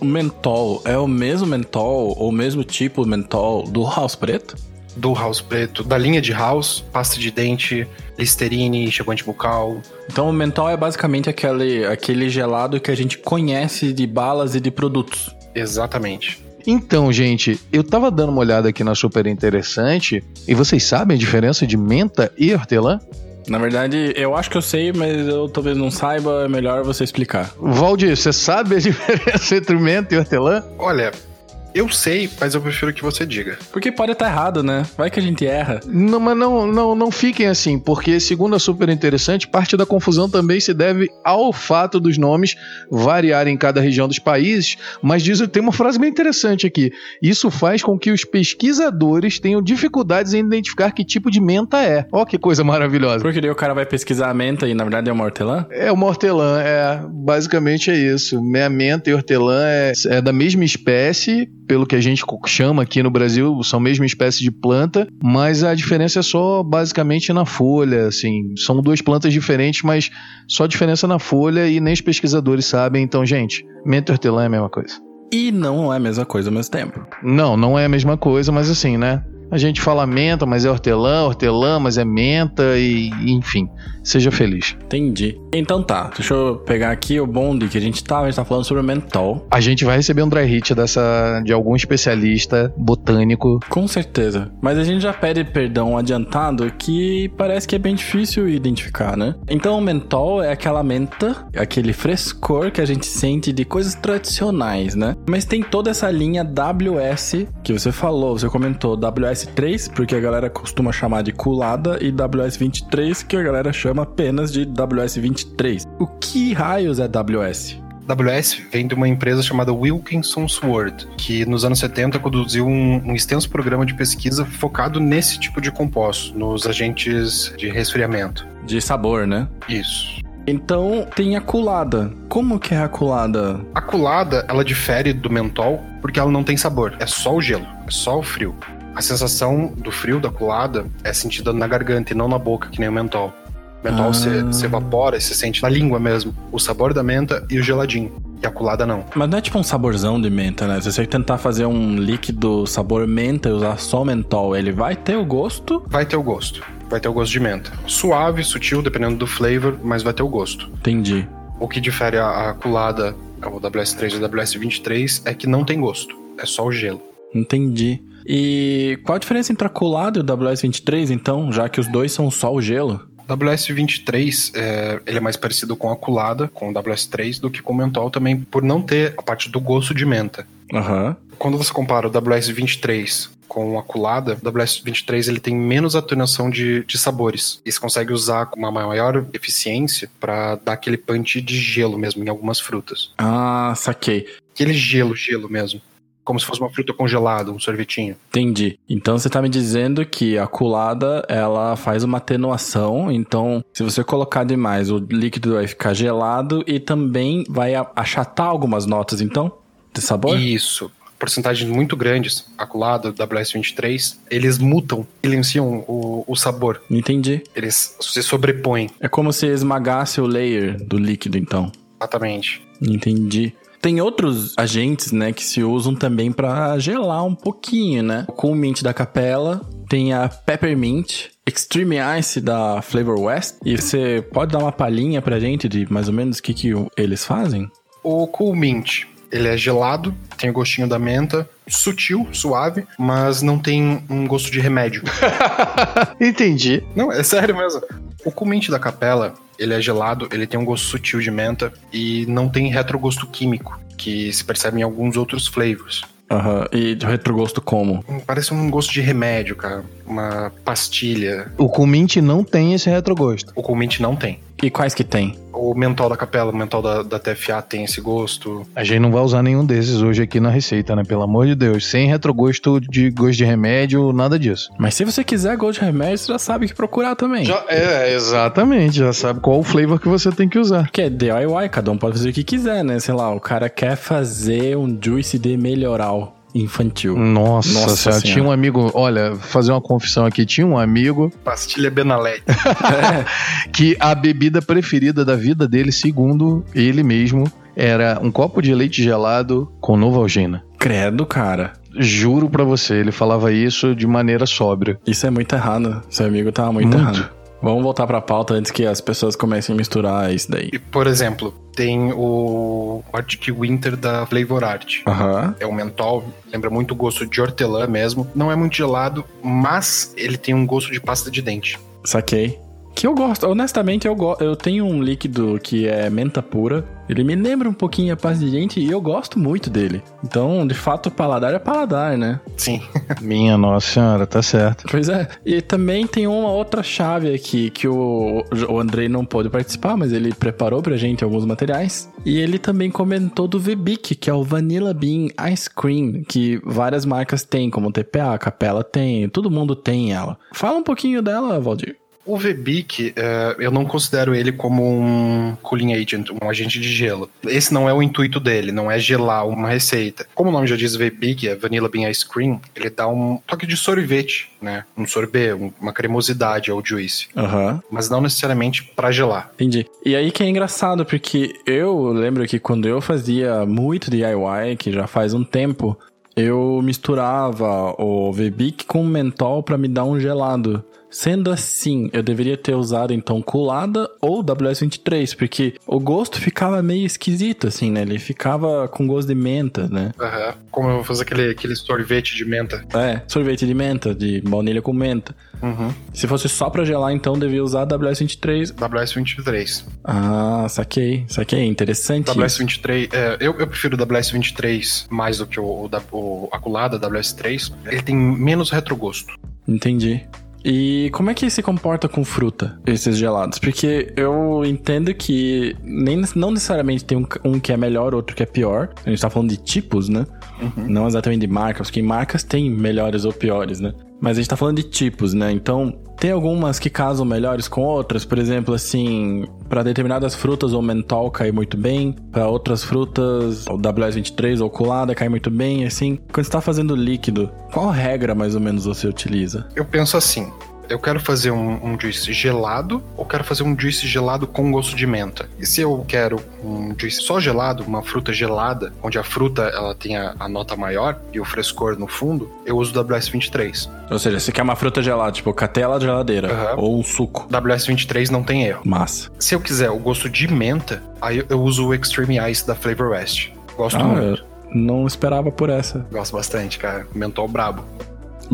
o mentol é o mesmo mentol ou o mesmo tipo mentol do house preto? Do house preto, da linha de house, pasta de dente, Listerine, enxaguante bucal. Então o mentol é basicamente aquele, aquele gelado que a gente conhece de balas e de produtos. Exatamente. Então, gente, eu tava dando uma olhada aqui na Super Interessante e vocês sabem a diferença de menta e hortelã? Na verdade, eu acho que eu sei, mas eu talvez não saiba, é melhor você explicar. Valdir, você sabe a diferença entre menta e hortelã? Olha, eu sei, mas eu prefiro que você diga. Porque pode estar errado, né? Vai que a gente erra. Não, mas não, não, não fiquem assim, porque segundo a super interessante, parte da confusão também se deve ao fato dos nomes variarem em cada região dos países, mas diz, tem uma frase bem interessante aqui. Isso faz com que os pesquisadores tenham dificuldades em identificar que tipo de menta é. Ó que coisa maravilhosa. Porque daí o cara vai pesquisar a menta e na verdade é uma hortelã? É uma hortelã, é. Basicamente é isso. Meia menta e hortelã é, é da mesma espécie, pelo que a gente chama aqui no Brasil, são a mesma espécie de planta, mas a diferença é só basicamente na folha, assim, são duas plantas diferentes, mas só diferença na folha e nem os pesquisadores sabem, então, gente, menta hortelã é a mesma coisa. E não é a mesma coisa ao mesmo tempo. Não, não é a mesma coisa, mas assim, né? A gente fala menta, mas é hortelã, hortelã, mas é menta e enfim. Seja feliz. Entendi. Então tá, deixa eu pegar aqui o bonde que a gente tava, a gente tá falando sobre o mentol. A gente vai receber um dry hit dessa de algum especialista botânico. Com certeza. Mas a gente já pede perdão adiantado que parece que é bem difícil identificar, né? Então o mentol é aquela menta, aquele frescor que a gente sente de coisas tradicionais, né? Mas tem toda essa linha WS que você falou, você comentou WS3, porque a galera costuma chamar de culada, e WS23, que a galera chama apenas de WS23. O que raios é WS? WS vem de uma empresa chamada Wilkinson Sword, que nos anos 70 conduziu um, um, extenso programa de pesquisa focado nesse tipo de composto, nos agentes de resfriamento. De sabor, né? Isso. Então tem a culada. Como que é a culada? A culada, ela difere do mentol porque ela não tem sabor. É só o gelo, é só o frio. A sensação do frio da culada é sentida na garganta e não na boca, que nem o mentol. O mentol ah. se, evapora e se sente na língua mesmo. O sabor da menta e o geladinho. E a culada não. Mas não é tipo um saborzão de menta, né? Se você tentar fazer um líquido sabor menta e usar só mentol, ele vai ter o gosto? Vai ter o gosto vai ter o gosto de menta. Suave, sutil, dependendo do flavor, mas vai ter o gosto. Entendi. O que difere a, a culada, o WS3 e o WS23, é que não tem gosto. É só o gelo. Entendi. E qual a diferença entre a culada e o WS23, então, já que os dois são só o gelo? O WS23 é, ele é mais parecido com a culada, com o WS3, do que com o mentol também, por não ter a parte do gosto de menta. Uhum. Quando você compara o WS23 com a culada, o WS23 ele tem menos atenuação de, de sabores. E você consegue usar com uma maior eficiência para dar aquele punch de gelo mesmo em algumas frutas. Ah, saquei. Aquele gelo, gelo mesmo. Como se fosse uma fruta congelada, um sorvetinho. Entendi. Então você tá me dizendo que a culada, ela faz uma atenuação. Então, se você colocar demais, o líquido vai ficar gelado e também vai achatar algumas notas, então? De sabor? Isso porcentagens muito grandes, aculada, WS23, eles mutam, silenciam o, o sabor. Entendi. Eles se sobrepõem. É como se esmagasse o layer do líquido, então. Exatamente. Entendi. Tem outros agentes, né, que se usam também para gelar um pouquinho, né? Com o mint da capela, tem a Peppermint, Extreme Ice da Flavor West. E você pode dar uma palhinha pra gente de mais ou menos o que, que eles fazem? O Cool Mint, ele é gelado, tem o gostinho da menta, sutil, suave, mas não tem um gosto de remédio. Entendi. Não, é sério mesmo. O cumente da capela, ele é gelado, ele tem um gosto sutil de menta e não tem retrogosto químico, que se percebe em alguns outros flavors. Aham, uhum. e de retrogosto como? Hum, parece um gosto de remédio, cara. Uma pastilha. O Kumint não tem esse retrogosto. O Kumint não tem. E quais que tem? O mentol da capela, o mentol da, da TFA tem esse gosto. A gente não vai usar nenhum desses hoje aqui na receita, né? Pelo amor de Deus. Sem retrogosto de gosto de remédio, nada disso. Mas se você quiser gosto de remédio, você já sabe o que procurar também. Já, é, exatamente. Já sabe qual o flavor que você tem que usar. Que é DIY, cada um pode fazer o que quiser, né? Sei lá, o cara quer fazer um juice de melhoral infantil. Nossa, Nossa senhora. tinha um amigo, olha, fazer uma confissão aqui, tinha um amigo. Pastilha Benalete. é, que a bebida preferida da vida dele, segundo ele mesmo, era um copo de leite gelado com Novalgina. Credo, cara. Juro pra você, ele falava isso de maneira sóbria. Isso é muito errado. Seu amigo tava muito, muito. errado. Vamos voltar pra pauta antes que as pessoas comecem a misturar isso daí. E, por exemplo, tem o Arctic Winter da Flavor Art. Uhum. É um mentol, lembra muito o gosto de hortelã mesmo. Não é muito gelado, mas ele tem um gosto de pasta de dente. Saquei. Que eu gosto, honestamente, eu, go eu tenho um líquido que é menta pura. Ele me lembra um pouquinho a paz de gente e eu gosto muito dele. Então, de fato, paladar é paladar, né? Sim. Minha nossa senhora, tá certo. Pois é. E também tem uma outra chave aqui que o, o Andrei não pôde participar, mas ele preparou pra gente alguns materiais. E ele também comentou do VBIC, que é o Vanilla Bean Ice Cream, que várias marcas têm, como TPA, Capela tem, todo mundo tem ela. Fala um pouquinho dela, Valdir. O VBIC, é, eu não considero ele como um cooling agent, um agente de gelo. Esse não é o intuito dele, não é gelar uma receita. Como o nome já diz, VBIC, é Vanilla Bean Ice Cream, ele dá um toque de sorvete, né? Um sorbet, uma cremosidade ao juice. Uhum. Mas não necessariamente para gelar. Entendi. E aí que é engraçado, porque eu lembro que quando eu fazia muito DIY, que já faz um tempo, eu misturava o Vebic com mentol para me dar um gelado. Sendo assim, eu deveria ter usado então colada ou WS23, porque o gosto ficava meio esquisito, assim, né? Ele ficava com gosto de menta, né? Aham. Como eu vou fazer aquele, aquele sorvete de menta. É, sorvete de menta, de baunilha com menta. Uhum. Se fosse só pra gelar, então devia usar WS23. WS23. Ah, saquei, saquei. Interessante. isso. WS23, é, eu, eu prefiro o WS23 mais do que o, o, o a colada WS3. Ele tem menos retrogosto. Entendi. E como é que se comporta com fruta, esses gelados? Porque eu entendo que nem, não necessariamente tem um, um que é melhor, outro que é pior. A gente tá falando de tipos, né? Não exatamente de marcas, porque marcas têm melhores ou piores, né? Mas a gente tá falando de tipos, né? Então, tem algumas que casam melhores com outras. Por exemplo, assim, para determinadas frutas o mentol cai muito bem, para outras frutas o WS23 ou colada cai muito bem, assim. Quando você tá fazendo líquido, qual regra mais ou menos você utiliza? Eu penso assim. Eu quero fazer um, um juice gelado ou quero fazer um juice gelado com gosto de menta? E se eu quero um juice só gelado, uma fruta gelada, onde a fruta ela tem a, a nota maior e o frescor no fundo, eu uso o WS23. Ou seja, você quer uma fruta gelada, tipo catela de geladeira, Aham. ou um suco. WS23 não tem erro. Massa. Se eu quiser o gosto de menta, aí eu- eu uso o Extreme Ice da Flavor West. Gosto Ah, muito. eu não esperava por essa. Gosto bastante, cara. Mentol brabo.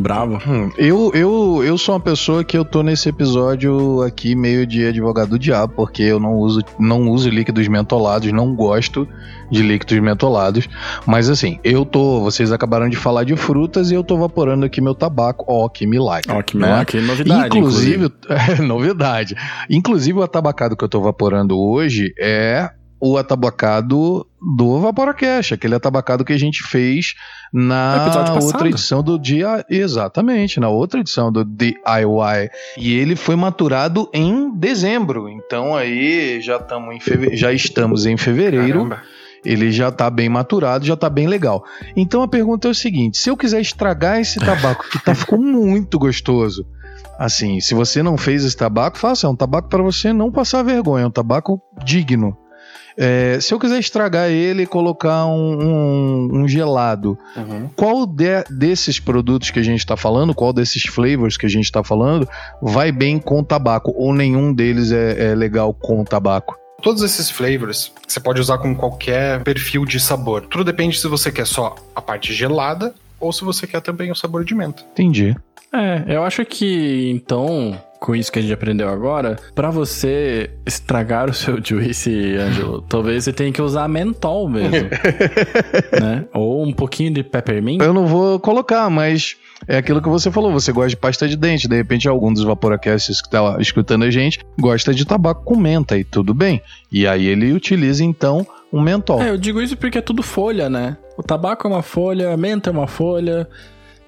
Bravo. Hum, eu, eu, eu sou uma pessoa que eu tô nesse episódio aqui meio de advogado do diabo, porque eu não uso, não uso líquidos mentolados, não gosto de líquidos mentolados. Mas assim, eu tô. Vocês acabaram de falar de frutas e eu tô vaporando aqui meu tabaco, ó, que me like. Ó, que, né? que novidade, Inclusive, é, novidade. Inclusive, o atabacado que eu tô vaporando hoje é o atabacado do Vaporacast, aquele atabacado que a gente fez na outra edição do dia. Exatamente, na outra edição do DIY. E ele foi maturado em dezembro. Então aí já, tamo em feve... já estamos em fevereiro Caramba. ele já tá bem maturado, já tá bem legal. Então a pergunta é o seguinte: se eu quiser estragar esse tabaco que tá ficou muito gostoso, assim, se você não fez esse tabaco, faça, é um tabaco para você não passar vergonha, é um tabaco digno. É, se eu quiser estragar ele e colocar um, um- um gelado, Uhum. qual de- desses produtos que a gente está falando, qual desses flavors que a gente está falando, vai bem com tabaco? Ou nenhum deles é- é legal com tabaco? Todos esses flavors você pode usar com qualquer perfil de sabor. Tudo depende se você quer só a parte gelada ou se você quer também o sabor de menta. Entendi. É, eu acho que então, com isso que a gente aprendeu agora, pra você estragar o seu juice, Ângelo, talvez você tenha que usar mentol mesmo. né? Ou um pouquinho de peppermint. Eu não vou colocar, mas é aquilo que você falou. Você gosta de pasta de dente. De repente, algum dos Vaporacasts que tá escutando a gente gosta de tabaco com menta e tudo bem. E aí ele utiliza então um mentol. É, eu digo isso porque é tudo folha, né? O tabaco é uma folha, a menta é uma folha.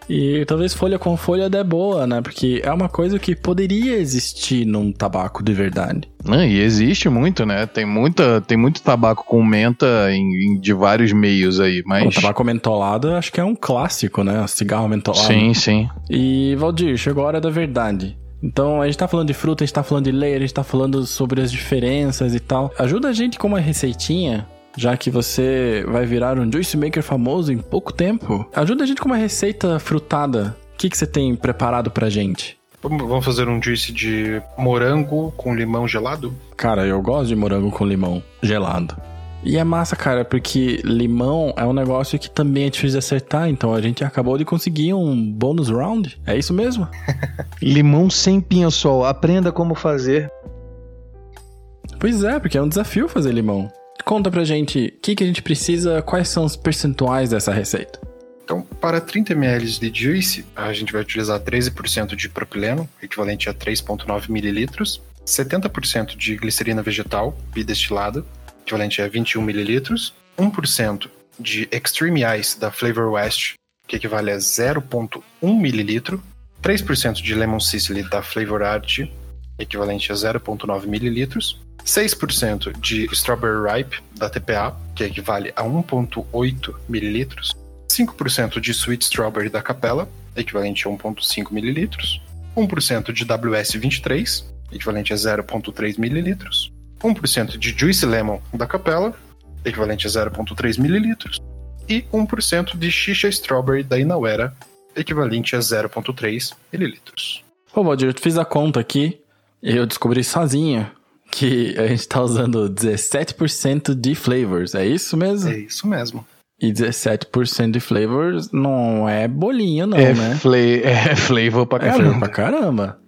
E talvez folha com folha dê boa, né? Porque é uma coisa que poderia existir num tabaco de verdade. Né? E existe muito, né? Tem, muita, tem muito tabaco com menta em, em- de vários meios aí, O mas. tabaco mentolado acho que é um clássico, né? O cigarro mentolado. Sim, sim. E, Valdir, chegou a hora da verdade. Então, a gente tá falando de fruta, a gente tá falando de layer, a gente tá falando sobre as diferenças e tal. Ajuda a gente com uma receitinha, já que você vai virar um juice maker famoso em pouco tempo. Ajuda a gente com uma receita frutada. O que, que você tem preparado pra gente? Vamos fazer um juice de morango com limão gelado? Cara, eu gosto de morango com limão gelado. E é massa, cara, porque limão é um negócio que também é difícil de acertar, então a gente acabou de conseguir um bônus round. É isso mesmo? Limão sem pinho-sol. Aprenda como fazer. Pois é, porque é um desafio fazer limão. Conta pra gente o que, que a gente precisa, quais são os percentuais dessa receita. Então, para 30 ml de juice, a gente vai utilizar 13% de propileno, equivalente a 3,9 ml, 70% de glicerina vegetal bidestilada, equivalente a 21 ml, 1% de Extreme Ice da Flavor West, que equivale a 0,1 ml, 3% de Lemon Sicily da Flavor Art, equivalente a 0,9 ml, 6% de Strawberry Ripe da TPA, que equivale a 1,8 ml, 5% de Sweet Strawberry da Capela, equivalente a 1,5 ml, 1% de WS23, equivalente a 0,3 ml, 1% de Juicy Lemon da Capela, equivalente a 0,3 ml, e 1% de Shisha Strawberry da Inawera, equivalente a 0,3 mililitros. Pô, Valdir, eu fiz a conta aqui e eu descobri sozinho que a gente tá usando 17% de flavors, é isso mesmo? É isso mesmo. E 17% de flavors não é bolinho, não, é, né? fla é flavor pra É flavor caramba. pra caramba.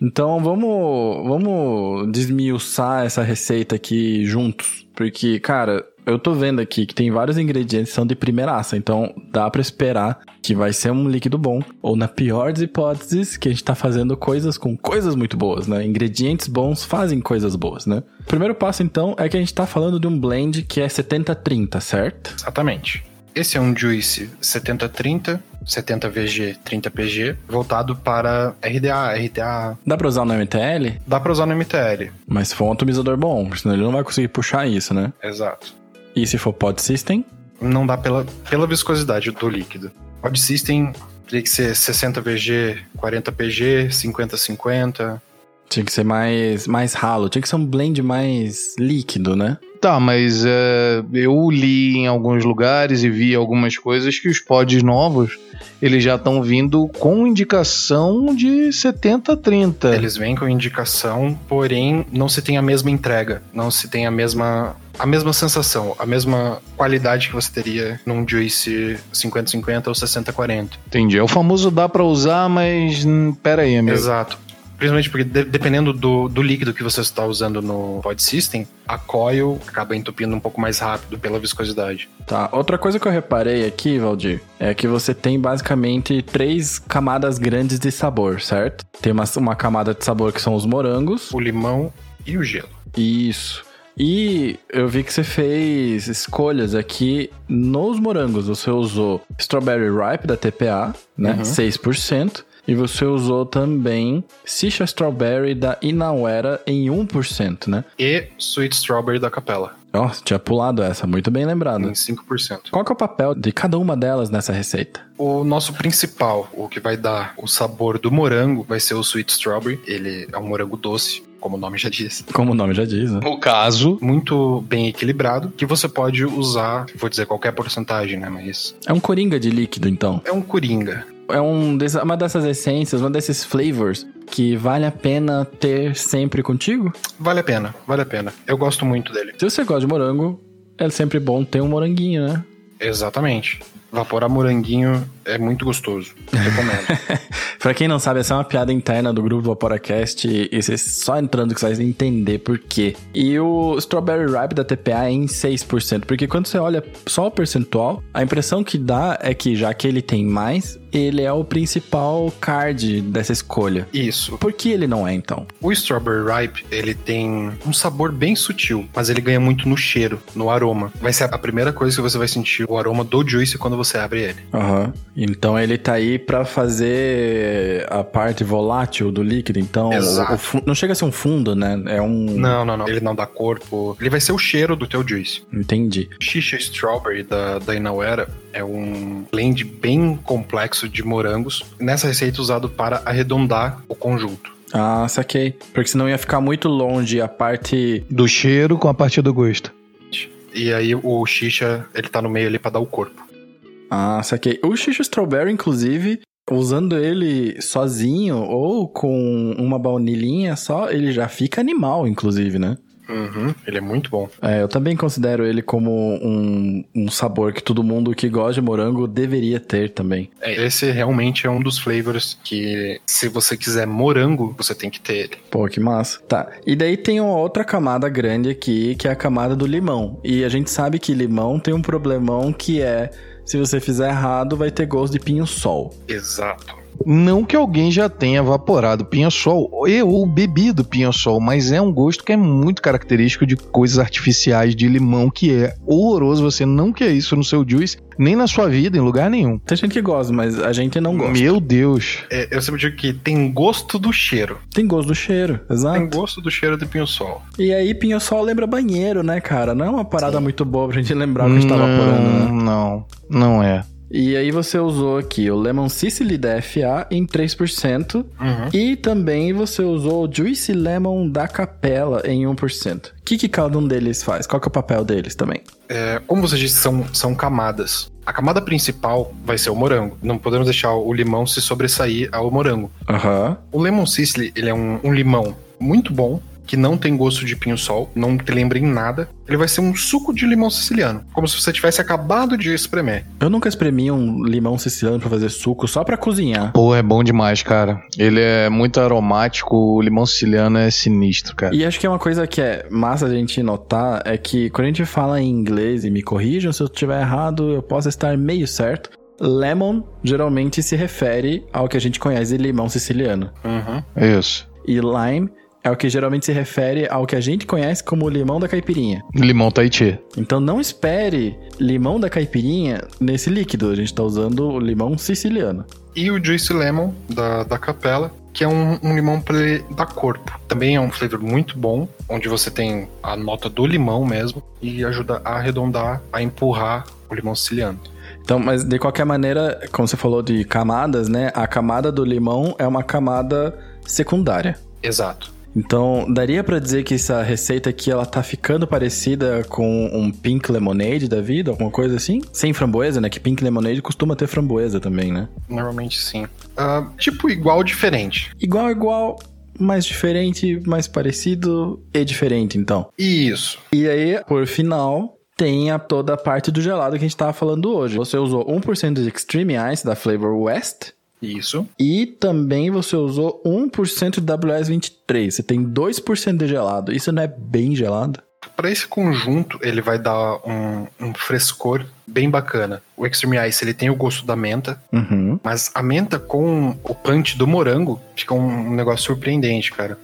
Então vamos, vamos desmiuçar essa receita aqui juntos. Porque, cara, eu tô vendo aqui que tem vários ingredientes que são de primeiraça. Então dá pra esperar que vai ser um líquido bom. Ou na pior das hipóteses, que a gente tá fazendo coisas com coisas muito boas, né? Ingredientes bons fazem coisas boas, né? O primeiro passo, então, é que a gente tá falando de um blend que é 70-30, certo? Exatamente. Esse é um Juice 7030, 70 VG, 30 PG, voltado para RDA, RTA. Dá pra usar no MTL? Dá para usar no MTL. Mas se for um atomizador bom, senão ele não vai conseguir puxar isso, né? Exato. E se for pod system? Não dá pela, pela viscosidade do líquido. Pod System teria que ser 60 VG, 40 PG, 50 50. Tinha que ser mais, mais ralo, tinha que ser um blend mais líquido, né? Tá, mas é, eu li em alguns lugares e vi algumas coisas que os pods novos eles já estão vindo com indicação de 70-30. Eles vêm com indicação, porém não se tem a mesma entrega, não se tem a mesma a mesma sensação, a mesma qualidade que você teria num Juice 50-50 ou 60-40. Entendi. É o famoso dá pra usar, mas pera aí, amigo. Exato. Principalmente porque de- dependendo do, do líquido que você está usando no Pod System, a coil acaba entupindo um pouco mais rápido pela viscosidade. Tá. Outra coisa que eu reparei aqui, Valdir, é que você tem basicamente três camadas grandes de sabor, certo? Tem uma, uma camada de sabor que são os morangos. O limão e o gelo. Isso. E eu vi que você fez escolhas aqui nos morangos. Você usou Strawberry Ripe da TPA, né? Uhum. 6%. E você usou também Sisha Strawberry da Inawera em 1%, né? E Sweet Strawberry da Capela, Nossa, tinha pulado essa, muito bem lembrado. em 5%. Qual que é o papel de cada uma delas nessa receita? O nosso principal, o que vai dar o sabor do morango, vai ser o Sweet Strawberry. Ele é um morango doce, como o nome já diz. Como o nome já diz, né? No caso, Muito bem equilibrado, que você pode usar, vou dizer qualquer porcentagem, né? Mas É um coringa de líquido, então. é um coringa. É um uma dessas essências, uma desses flavors que vale a pena ter sempre contigo? Vale a pena, vale a pena. Eu gosto muito dele. Se você gosta de morango, é sempre bom ter um moranguinho, né? Exatamente. Vaporar moranguinho é muito gostoso. Recomendo. pra quem não sabe, essa é uma piada interna do grupo do Vaporacast e vocês só entrando que vocês vão entender por quê. E o Strawberry Ripe da TPA é em 6%, porque quando você olha só o percentual, a impressão que dá é que já que ele tem mais, ele é o principal card dessa escolha. Isso. Por que ele não é, então? O Strawberry Ripe, ele tem um sabor bem sutil, mas ele ganha muito no cheiro, no aroma. Vai ser a primeira coisa que você vai sentir o aroma do Juice quando você abre ele. Aham. Então ele tá aí pra fazer a parte volátil do líquido. Então, Exato. o fu- não chega a ser um fundo, né? É um. Não, não, não. Ele não dá corpo. Ele vai ser o cheiro do teu Juice. Entendi. Shisha Strawberry da, da Inawera é um blend bem complexo de morangos. Nessa receita usado para arredondar o conjunto. Ah, saquei. Porque senão ia ficar muito longe a parte. do cheiro com a parte do gosto. E aí o Shisha, ele tá no meio ali pra dar o corpo. Ah, saquei. O Xixo Strawberry, inclusive, usando ele sozinho ou com uma baunilhinha só, ele já fica animal, inclusive, né? Uhum, ele é muito bom. É, eu também considero ele como um, um sabor que todo mundo que gosta de morango deveria ter também. É, Esse realmente é um dos flavors que, se você quiser morango, você tem que ter ele. Pô, que massa. Tá. E daí tem uma outra camada grande aqui, que é a camada do limão. E a gente sabe que limão tem um problemão que é. Se você fizer errado, vai ter gosto de pinho-sol. Exato. Não que alguém já tenha evaporado pinho-sol e- ou bebido pinho-sol, mas é um gosto que é muito característico de coisas artificiais de limão, que é horroroso. Você não quer isso no seu juice, nem na sua vida, em lugar nenhum. Tem gente que gosta, mas a gente não gosta. Meu Deus. É, eu sempre digo que tem gosto do cheiro. Tem gosto do cheiro, exato. Tem gosto do cheiro de pinho-sol. E aí, pinho-sol lembra banheiro, né, cara? Não é uma parada muito boa pra gente lembrar o que a gente tá evaporando, né? Não, não é. E aí você usou aqui o Lemon Sicily da FA em 3%. Uhum. E também você usou o Juicy Lemon da Capela em 1%. O que, que cada um deles faz? Qual que é o papel deles também? É, como você disse, são, são camadas. A camada principal vai ser o morango. Não podemos deixar o limão se sobressair ao morango. Aham. O Lemon Sicily, ele é um, um limão muito bom, que não tem gosto de pinho-sol, não te lembra em nada. Ele vai ser um suco de limão siciliano, como se você tivesse acabado de espremer. Eu nunca espremi um limão siciliano pra fazer suco, só pra cozinhar. Pô, é bom demais, cara. Ele é muito aromático, o limão siciliano é sinistro, cara. E acho que é uma coisa que é massa a gente notar é que quando a gente fala em inglês, e me corrijam se eu estiver errado, eu posso estar meio certo. Lemon geralmente se refere ao que a gente conhece de limão siciliano. Uhum. Isso. E lime é o que geralmente se refere ao que a gente conhece como limão da caipirinha. Limão Tahiti. Então não espere limão da caipirinha nesse líquido. A gente tá usando o limão siciliano. E o Juicy Lemon, da, da Capela, que é um, um limão ele dar corpo. Também é um flavor muito bom, onde você tem a nota do limão mesmo, e ajuda a arredondar, a empurrar o limão siciliano. Então, mas de qualquer maneira, como você falou de camadas, né? A camada do limão é uma camada secundária. Exato. Então, daria pra dizer que essa receita aqui ela tá ficando parecida com um pink lemonade da vida, alguma coisa assim? Sem framboesa, né? Que pink lemonade costuma ter framboesa também, né? Normalmente sim. Ah, tipo, igual, diferente. Igual, igual, mais diferente, mais parecido e diferente, então. Isso. E aí, por final, tem a toda a parte do gelado que a gente tava falando hoje. Você usou 1% de Extreme Ice da Flavor West. Isso. E também você usou 1% de WS23. Você tem 2% de gelado. Isso não é bem gelado? Para esse conjunto, ele vai dar um, um frescor bem bacana. O Extreme Ice, ele tem o gosto da menta, Uhum. mas a menta com o punch do morango fica um, um negócio surpreendente, cara.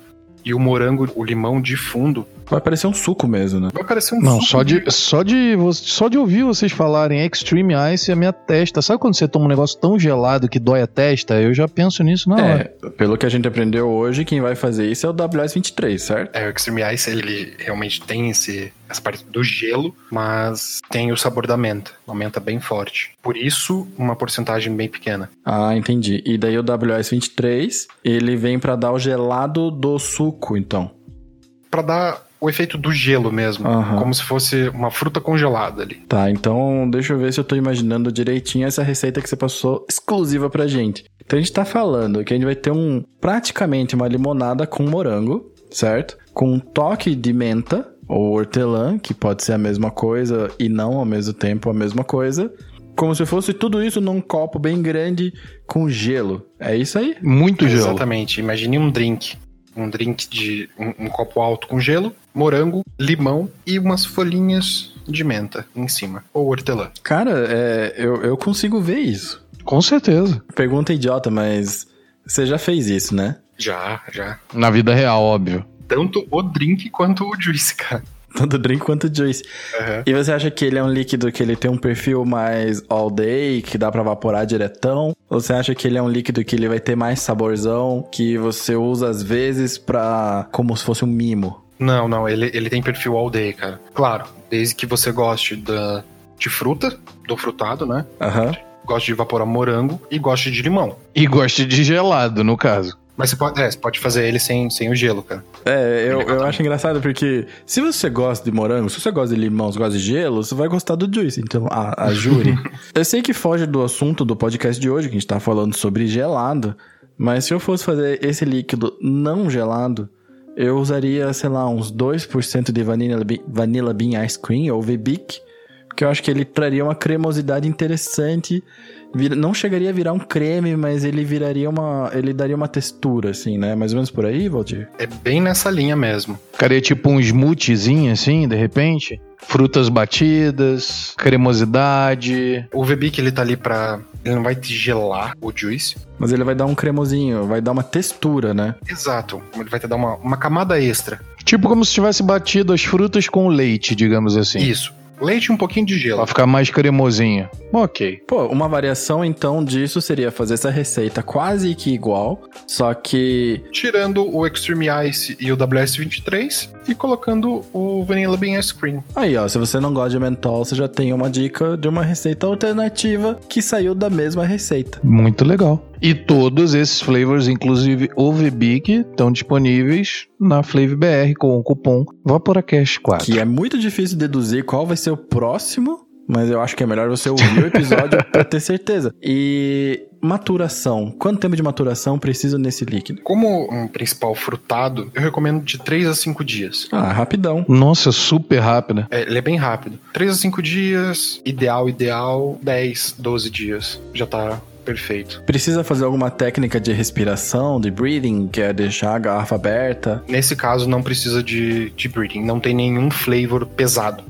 E o morango, o limão de fundo, Vai parecer um suco mesmo, né? vai parecer um Não, suco só de, só, de, só de ouvir vocês falarem Extreme Ice, a minha testa. Sabe quando você toma um negócio tão gelado que dói a testa? Eu já penso nisso na hora. É, pelo que a gente aprendeu hoje, quem vai fazer isso é o WS23, certo? É, o Extreme Ice, ele realmente tem esse, essa parte do gelo, mas tem o sabor da menta, uma menta bem forte. Por isso, uma porcentagem bem pequena. Ah, entendi. E daí o WS23, ele vem pra dar o gelado do suco, então. Pra dar o efeito do gelo mesmo, Aham. como se fosse uma fruta congelada ali. Tá, então deixa eu ver se eu tô imaginando direitinho essa receita que você passou exclusiva pra gente. Então a gente tá falando que a gente vai ter um praticamente uma limonada com morango, certo? Com um toque de menta ou hortelã, que pode ser a mesma coisa e não ao mesmo tempo a mesma coisa. Como se fosse tudo isso num copo bem grande com gelo. É isso aí? Muito gelo. Exatamente. Imagine um drink. Um drink de um, um copo alto com gelo, morango, limão e umas folhinhas de menta em cima. Ou hortelã. Cara, é, eu, eu consigo ver isso. Com certeza. Pergunta idiota, mas você já fez isso, né? Já, já. Na vida real, óbvio. Tanto o drink quanto o juice, cara. Tanto drink quanto juice. Aham. E você acha que ele é um líquido que ele tem um perfil mais all day, que dá pra evaporar diretão? Ou você acha que ele é um líquido que ele vai ter mais saborzão, que você usa às vezes pra. como se fosse um mimo? Não, não, ele, ele tem perfil all day, cara. Claro, desde que você goste da, de fruta, do frutado, né? Aham. Goste de evaporar morango e goste de limão. E gosta de gelado, no caso. Mas você pode, é, você pode fazer ele sem, sem o gelo, cara. É, eu, Legal eu acho engraçado porque se você gosta de morango, se você gosta de limão, se gosta de gelo, você vai gostar do juice. Então, a, a júri. eu sei que foge do assunto do podcast de hoje, que a gente tá falando sobre gelado, mas se eu fosse fazer esse líquido não gelado, eu usaria, sei lá, uns 2% de vanilla, vanilla Bean Ice Cream ou VBIC, porque eu acho que ele traria uma cremosidade interessante. Vira- não chegaria a virar um creme, mas ele viraria uma. Ele daria uma textura, assim, né? Mais ou menos por aí, Valdir? É bem nessa linha mesmo. Ficaria tipo um smoothiezinho assim, de repente. Frutas batidas, cremosidade. O VBIC, ele tá ali pra... Ele não vai te gelar o juice. Mas ele vai dar um cremosinho, vai dar uma textura, né? Exato. Ele vai te dar uma, uma camada extra. Tipo como se tivesse batido as frutas com leite, digamos assim. Isso. Leite e um pouquinho de gelo. Pra ficar mais cremosinho. Ok. Pô, uma variação então disso seria fazer essa receita quase que igual, só que Tirando o Extreme Ice e o WS23 e colocando o Vanilla Bean Ice Cream. aí, ó, se você não gosta de mentol, você já tem uma dica de uma receita alternativa que saiu da mesma receita. Muito legal. E todos esses flavors, inclusive o VBIC, estão disponíveis na Flavor BR com o cupom VaporaCast4. Que é muito difícil deduzir qual vai ser o próximo mas eu acho que é melhor você ouvir o episódio pra ter certeza. E maturação. Quanto tempo de maturação precisa nesse líquido? Como um principal frutado, eu recomendo de 3 a 5 dias. Ah, rapidão. Nossa, super rápida. É, ele é bem rápido. 3 a 5 dias, ideal, ideal, 10, 12 dias. Já tá perfeito. Precisa fazer alguma técnica de respiração, de breathing, que é deixar a garrafa aberta? Nesse caso, não precisa de, de breathing. Não tem nenhum flavor pesado.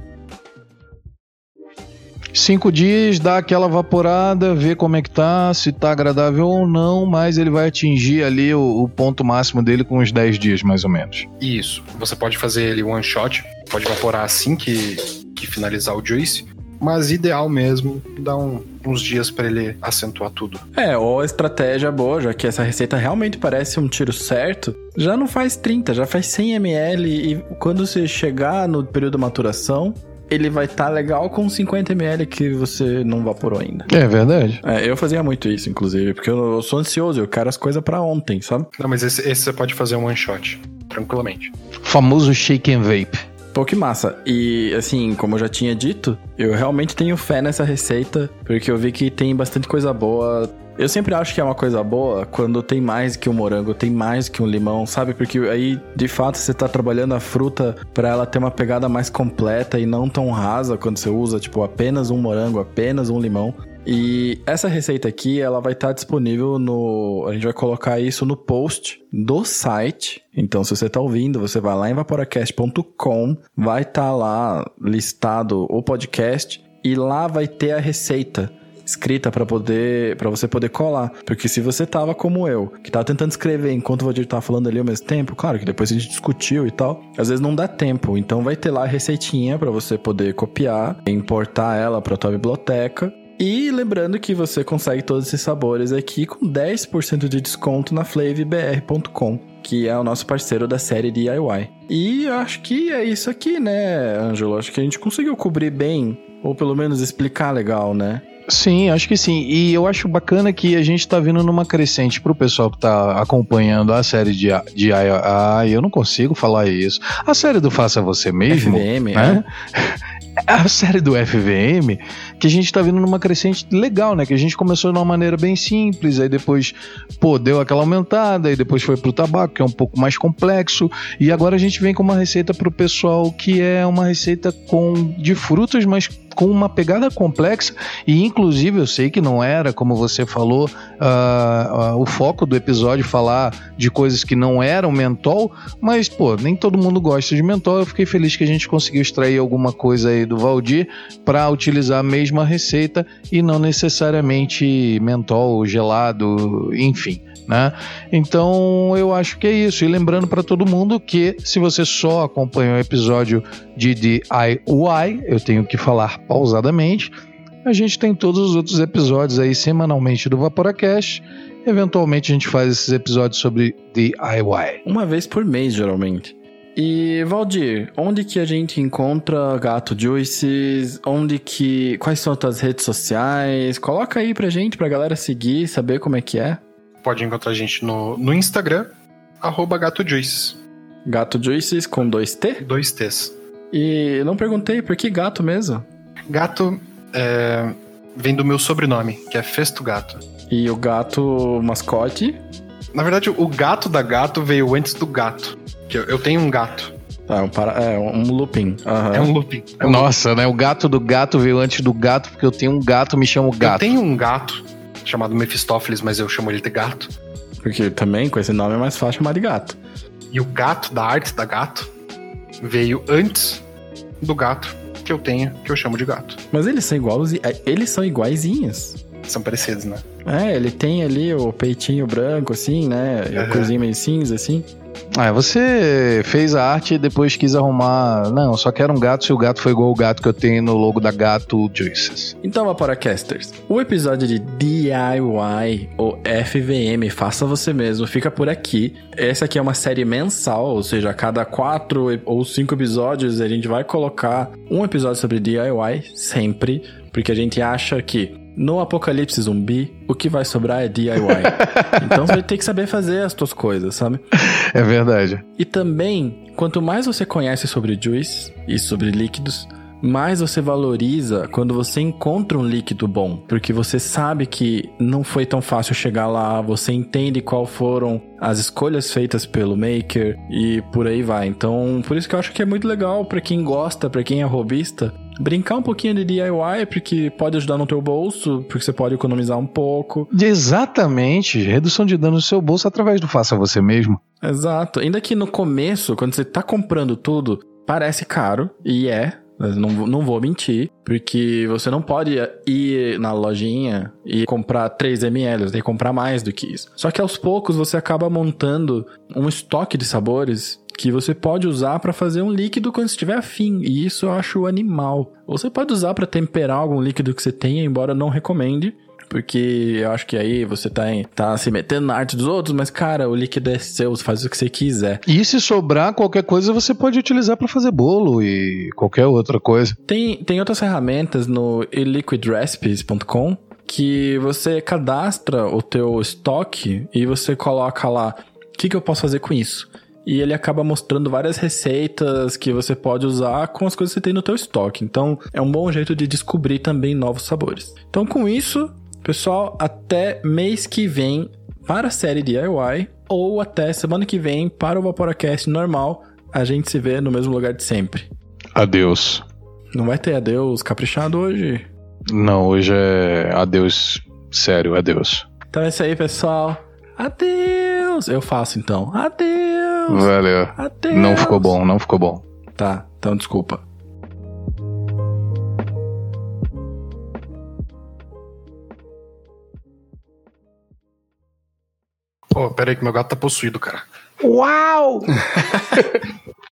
Cinco dias, dá aquela vaporada, vê como é que tá, se tá agradável ou não, mas ele vai atingir ali o, o ponto máximo dele com uns 10 dias, mais ou menos. Isso. Você pode fazer ele one shot, pode evaporar assim que, que finalizar o juice, mas ideal mesmo, dá um, uns dias para ele acentuar tudo. É, ou a estratégia boa, já que essa receita realmente parece um tiro certo, já não faz 30, já faz 100 ml e quando você chegar no período de maturação, ele vai estar tá legal com 50 ml que você não vaporou ainda. É verdade. É, eu fazia muito isso, inclusive, porque eu, eu sou ansioso, eu quero as coisas para ontem, sabe? Não, mas esse, esse, você pode fazer um one shot, tranquilamente. Famoso shake and vape. Pô, que massa. E, assim, como eu já tinha dito, eu realmente tenho fé nessa receita, porque eu vi que tem bastante coisa boa eu sempre acho que é uma coisa boa quando tem mais que um morango, tem mais que um limão, sabe? Porque aí, de fato, você tá trabalhando a fruta para ela ter uma pegada mais completa e não tão rasa quando você usa, tipo, apenas um morango, apenas um limão. E essa receita aqui, ela vai estar tá disponível no. A gente vai colocar isso no post do site. Então, se você está ouvindo, você vai lá em vaporacast.com, vai estar tá lá listado o podcast e lá vai ter a receita escrita para poder para você poder colar. Porque se você tava como eu, que tava tentando escrever enquanto o Valdir tava falando ali ao mesmo tempo, claro que depois a gente discutiu e tal, às vezes não dá tempo. Então vai ter lá a receitinha para você poder copiar, importar ela para tua biblioteca e lembrando que você consegue todos esses sabores aqui com 10% de desconto na flavbr.com, que é o nosso parceiro da série DIY. E acho que é isso aqui, né, Ângelo? Acho que a gente conseguiu cobrir bem, ou pelo menos explicar legal, né? Sim, acho que sim. E eu acho bacana que a gente tá vindo numa crescente pro pessoal que tá acompanhando a série de, de Ah, eu não consigo falar isso. A série do Faça Você Mesmo. FVM, né? É? a série do FVM, que a gente tá vindo numa crescente legal, né? Que a gente começou de uma maneira bem simples, aí depois, pô, deu aquela aumentada, aí depois foi pro tabaco, que é um pouco mais complexo, e agora a gente vem com uma receita pro pessoal que é uma receita com de frutas, mas com uma pegada complexa e inclusive eu sei que não era, como você falou, uh, uh, o foco do episódio falar de coisas que não eram mentol, mas pô, nem todo mundo gosta de mentol. Eu fiquei feliz que a gente conseguiu extrair alguma coisa aí do Valdir para utilizar a mesma receita e não necessariamente mentol, gelado, enfim. Né? Então eu acho que é isso. E lembrando para todo mundo que se você só acompanhou o episódio de DIY, eu tenho que falar pausadamente. A gente tem todos os outros episódios aí semanalmente do Vaporacast. Eventualmente a gente faz esses episódios sobre DIY. Uma vez por mês, geralmente. E Valdir, onde que a gente encontra Gato Juices? Onde que. Quais são as tuas redes sociais? Coloca aí pra gente, pra galera seguir, saber como é que é. Pode encontrar a gente no, no Instagram, arroba Gato Juices. Gato Juices com dois T? Dois T's. E não perguntei por que gato mesmo? Gato é, vem do meu sobrenome, que é Festo Gato. E o gato mascote? Na verdade, o gato da gato veio antes do gato. Que eu, tenho um gato. Ah, um, para, é, um looping. Uhum. É um looping. É um Nossa, looping. né? O gato do gato veio antes do gato, porque eu tenho um gato, me chamo gato. Eu tenho um gato chamado Mephistófeles, mas eu chamo ele de gato. Porque também com esse nome é mais fácil chamar de gato. E o gato da arte da gato veio antes do gato que eu tenho, que eu chamo de gato. Mas eles são iguais, é, eles são iguaizinhos. São parecidos, né? É, ele tem ali o peitinho branco, assim, né? E uhum. a corzinha meio cinza, assim. Ah, você fez a arte e depois quis arrumar. Não, só quero um gato se o gato foi igual o gato que eu tenho no logo da Gato Juices. Então, Vaporacasters, o episódio de DIY ou FVM, faça você mesmo, fica por aqui. Essa aqui é uma série mensal, ou seja, a cada quatro ou cinco episódios a gente vai colocar um episódio sobre DIY, sempre, porque a gente acha que no apocalipse zumbi, o que vai sobrar é DIY. então você vai ter que saber fazer as tuas coisas, sabe? É verdade. E também, quanto mais você conhece sobre juice e sobre líquidos, mais você valoriza quando você encontra um líquido bom, porque você sabe que não foi tão fácil chegar lá, você entende qual foram as escolhas feitas pelo maker e por aí vai. Então, por isso que eu acho que é muito legal para quem gosta, para quem é hobbyista, brincar um pouquinho de DIY, porque pode ajudar no teu bolso, porque você pode economizar um pouco. Exatamente, redução de danos no seu bolso através do faça você mesmo. Exato. Ainda que no começo, quando você tá comprando tudo, parece caro, e é, não, não vou mentir, porque você não pode ir na lojinha e comprar 3 ml, você tem que comprar mais do que isso. Só que aos poucos você acaba montando um estoque de sabores que você pode usar para fazer um líquido quando estiver afim, e isso eu acho animal. Ou você pode usar para temperar algum líquido que você tenha, embora não recomende, porque eu acho que aí você tá, em, tá se metendo na arte dos outros, mas cara, o líquido é seu, você faz o que você quiser. E se sobrar qualquer coisa, você pode utilizar para fazer bolo e qualquer outra coisa. Tem, tem outras ferramentas no liquidrecipes.com que você cadastra o teu estoque e você coloca lá o que, que eu posso fazer com isso. E ele acaba mostrando várias receitas que você pode usar com as coisas que você tem no teu estoque. Então, é um bom jeito de descobrir também novos sabores. Então, com isso, Pessoal, até mês que vem para a série DIY ou até semana que vem para o Vaporacast normal. A gente se vê no mesmo lugar de sempre. Adeus. Não vai ter adeus caprichado hoje? Não, hoje é adeus sério, adeus. Então é isso aí, pessoal. Adeus! Eu faço então. Adeus! Valeu. Adeus! Não ficou bom, não ficou bom. Tá, então desculpa. Pô, pera aí que meu gato tá possuído, cara. Uau!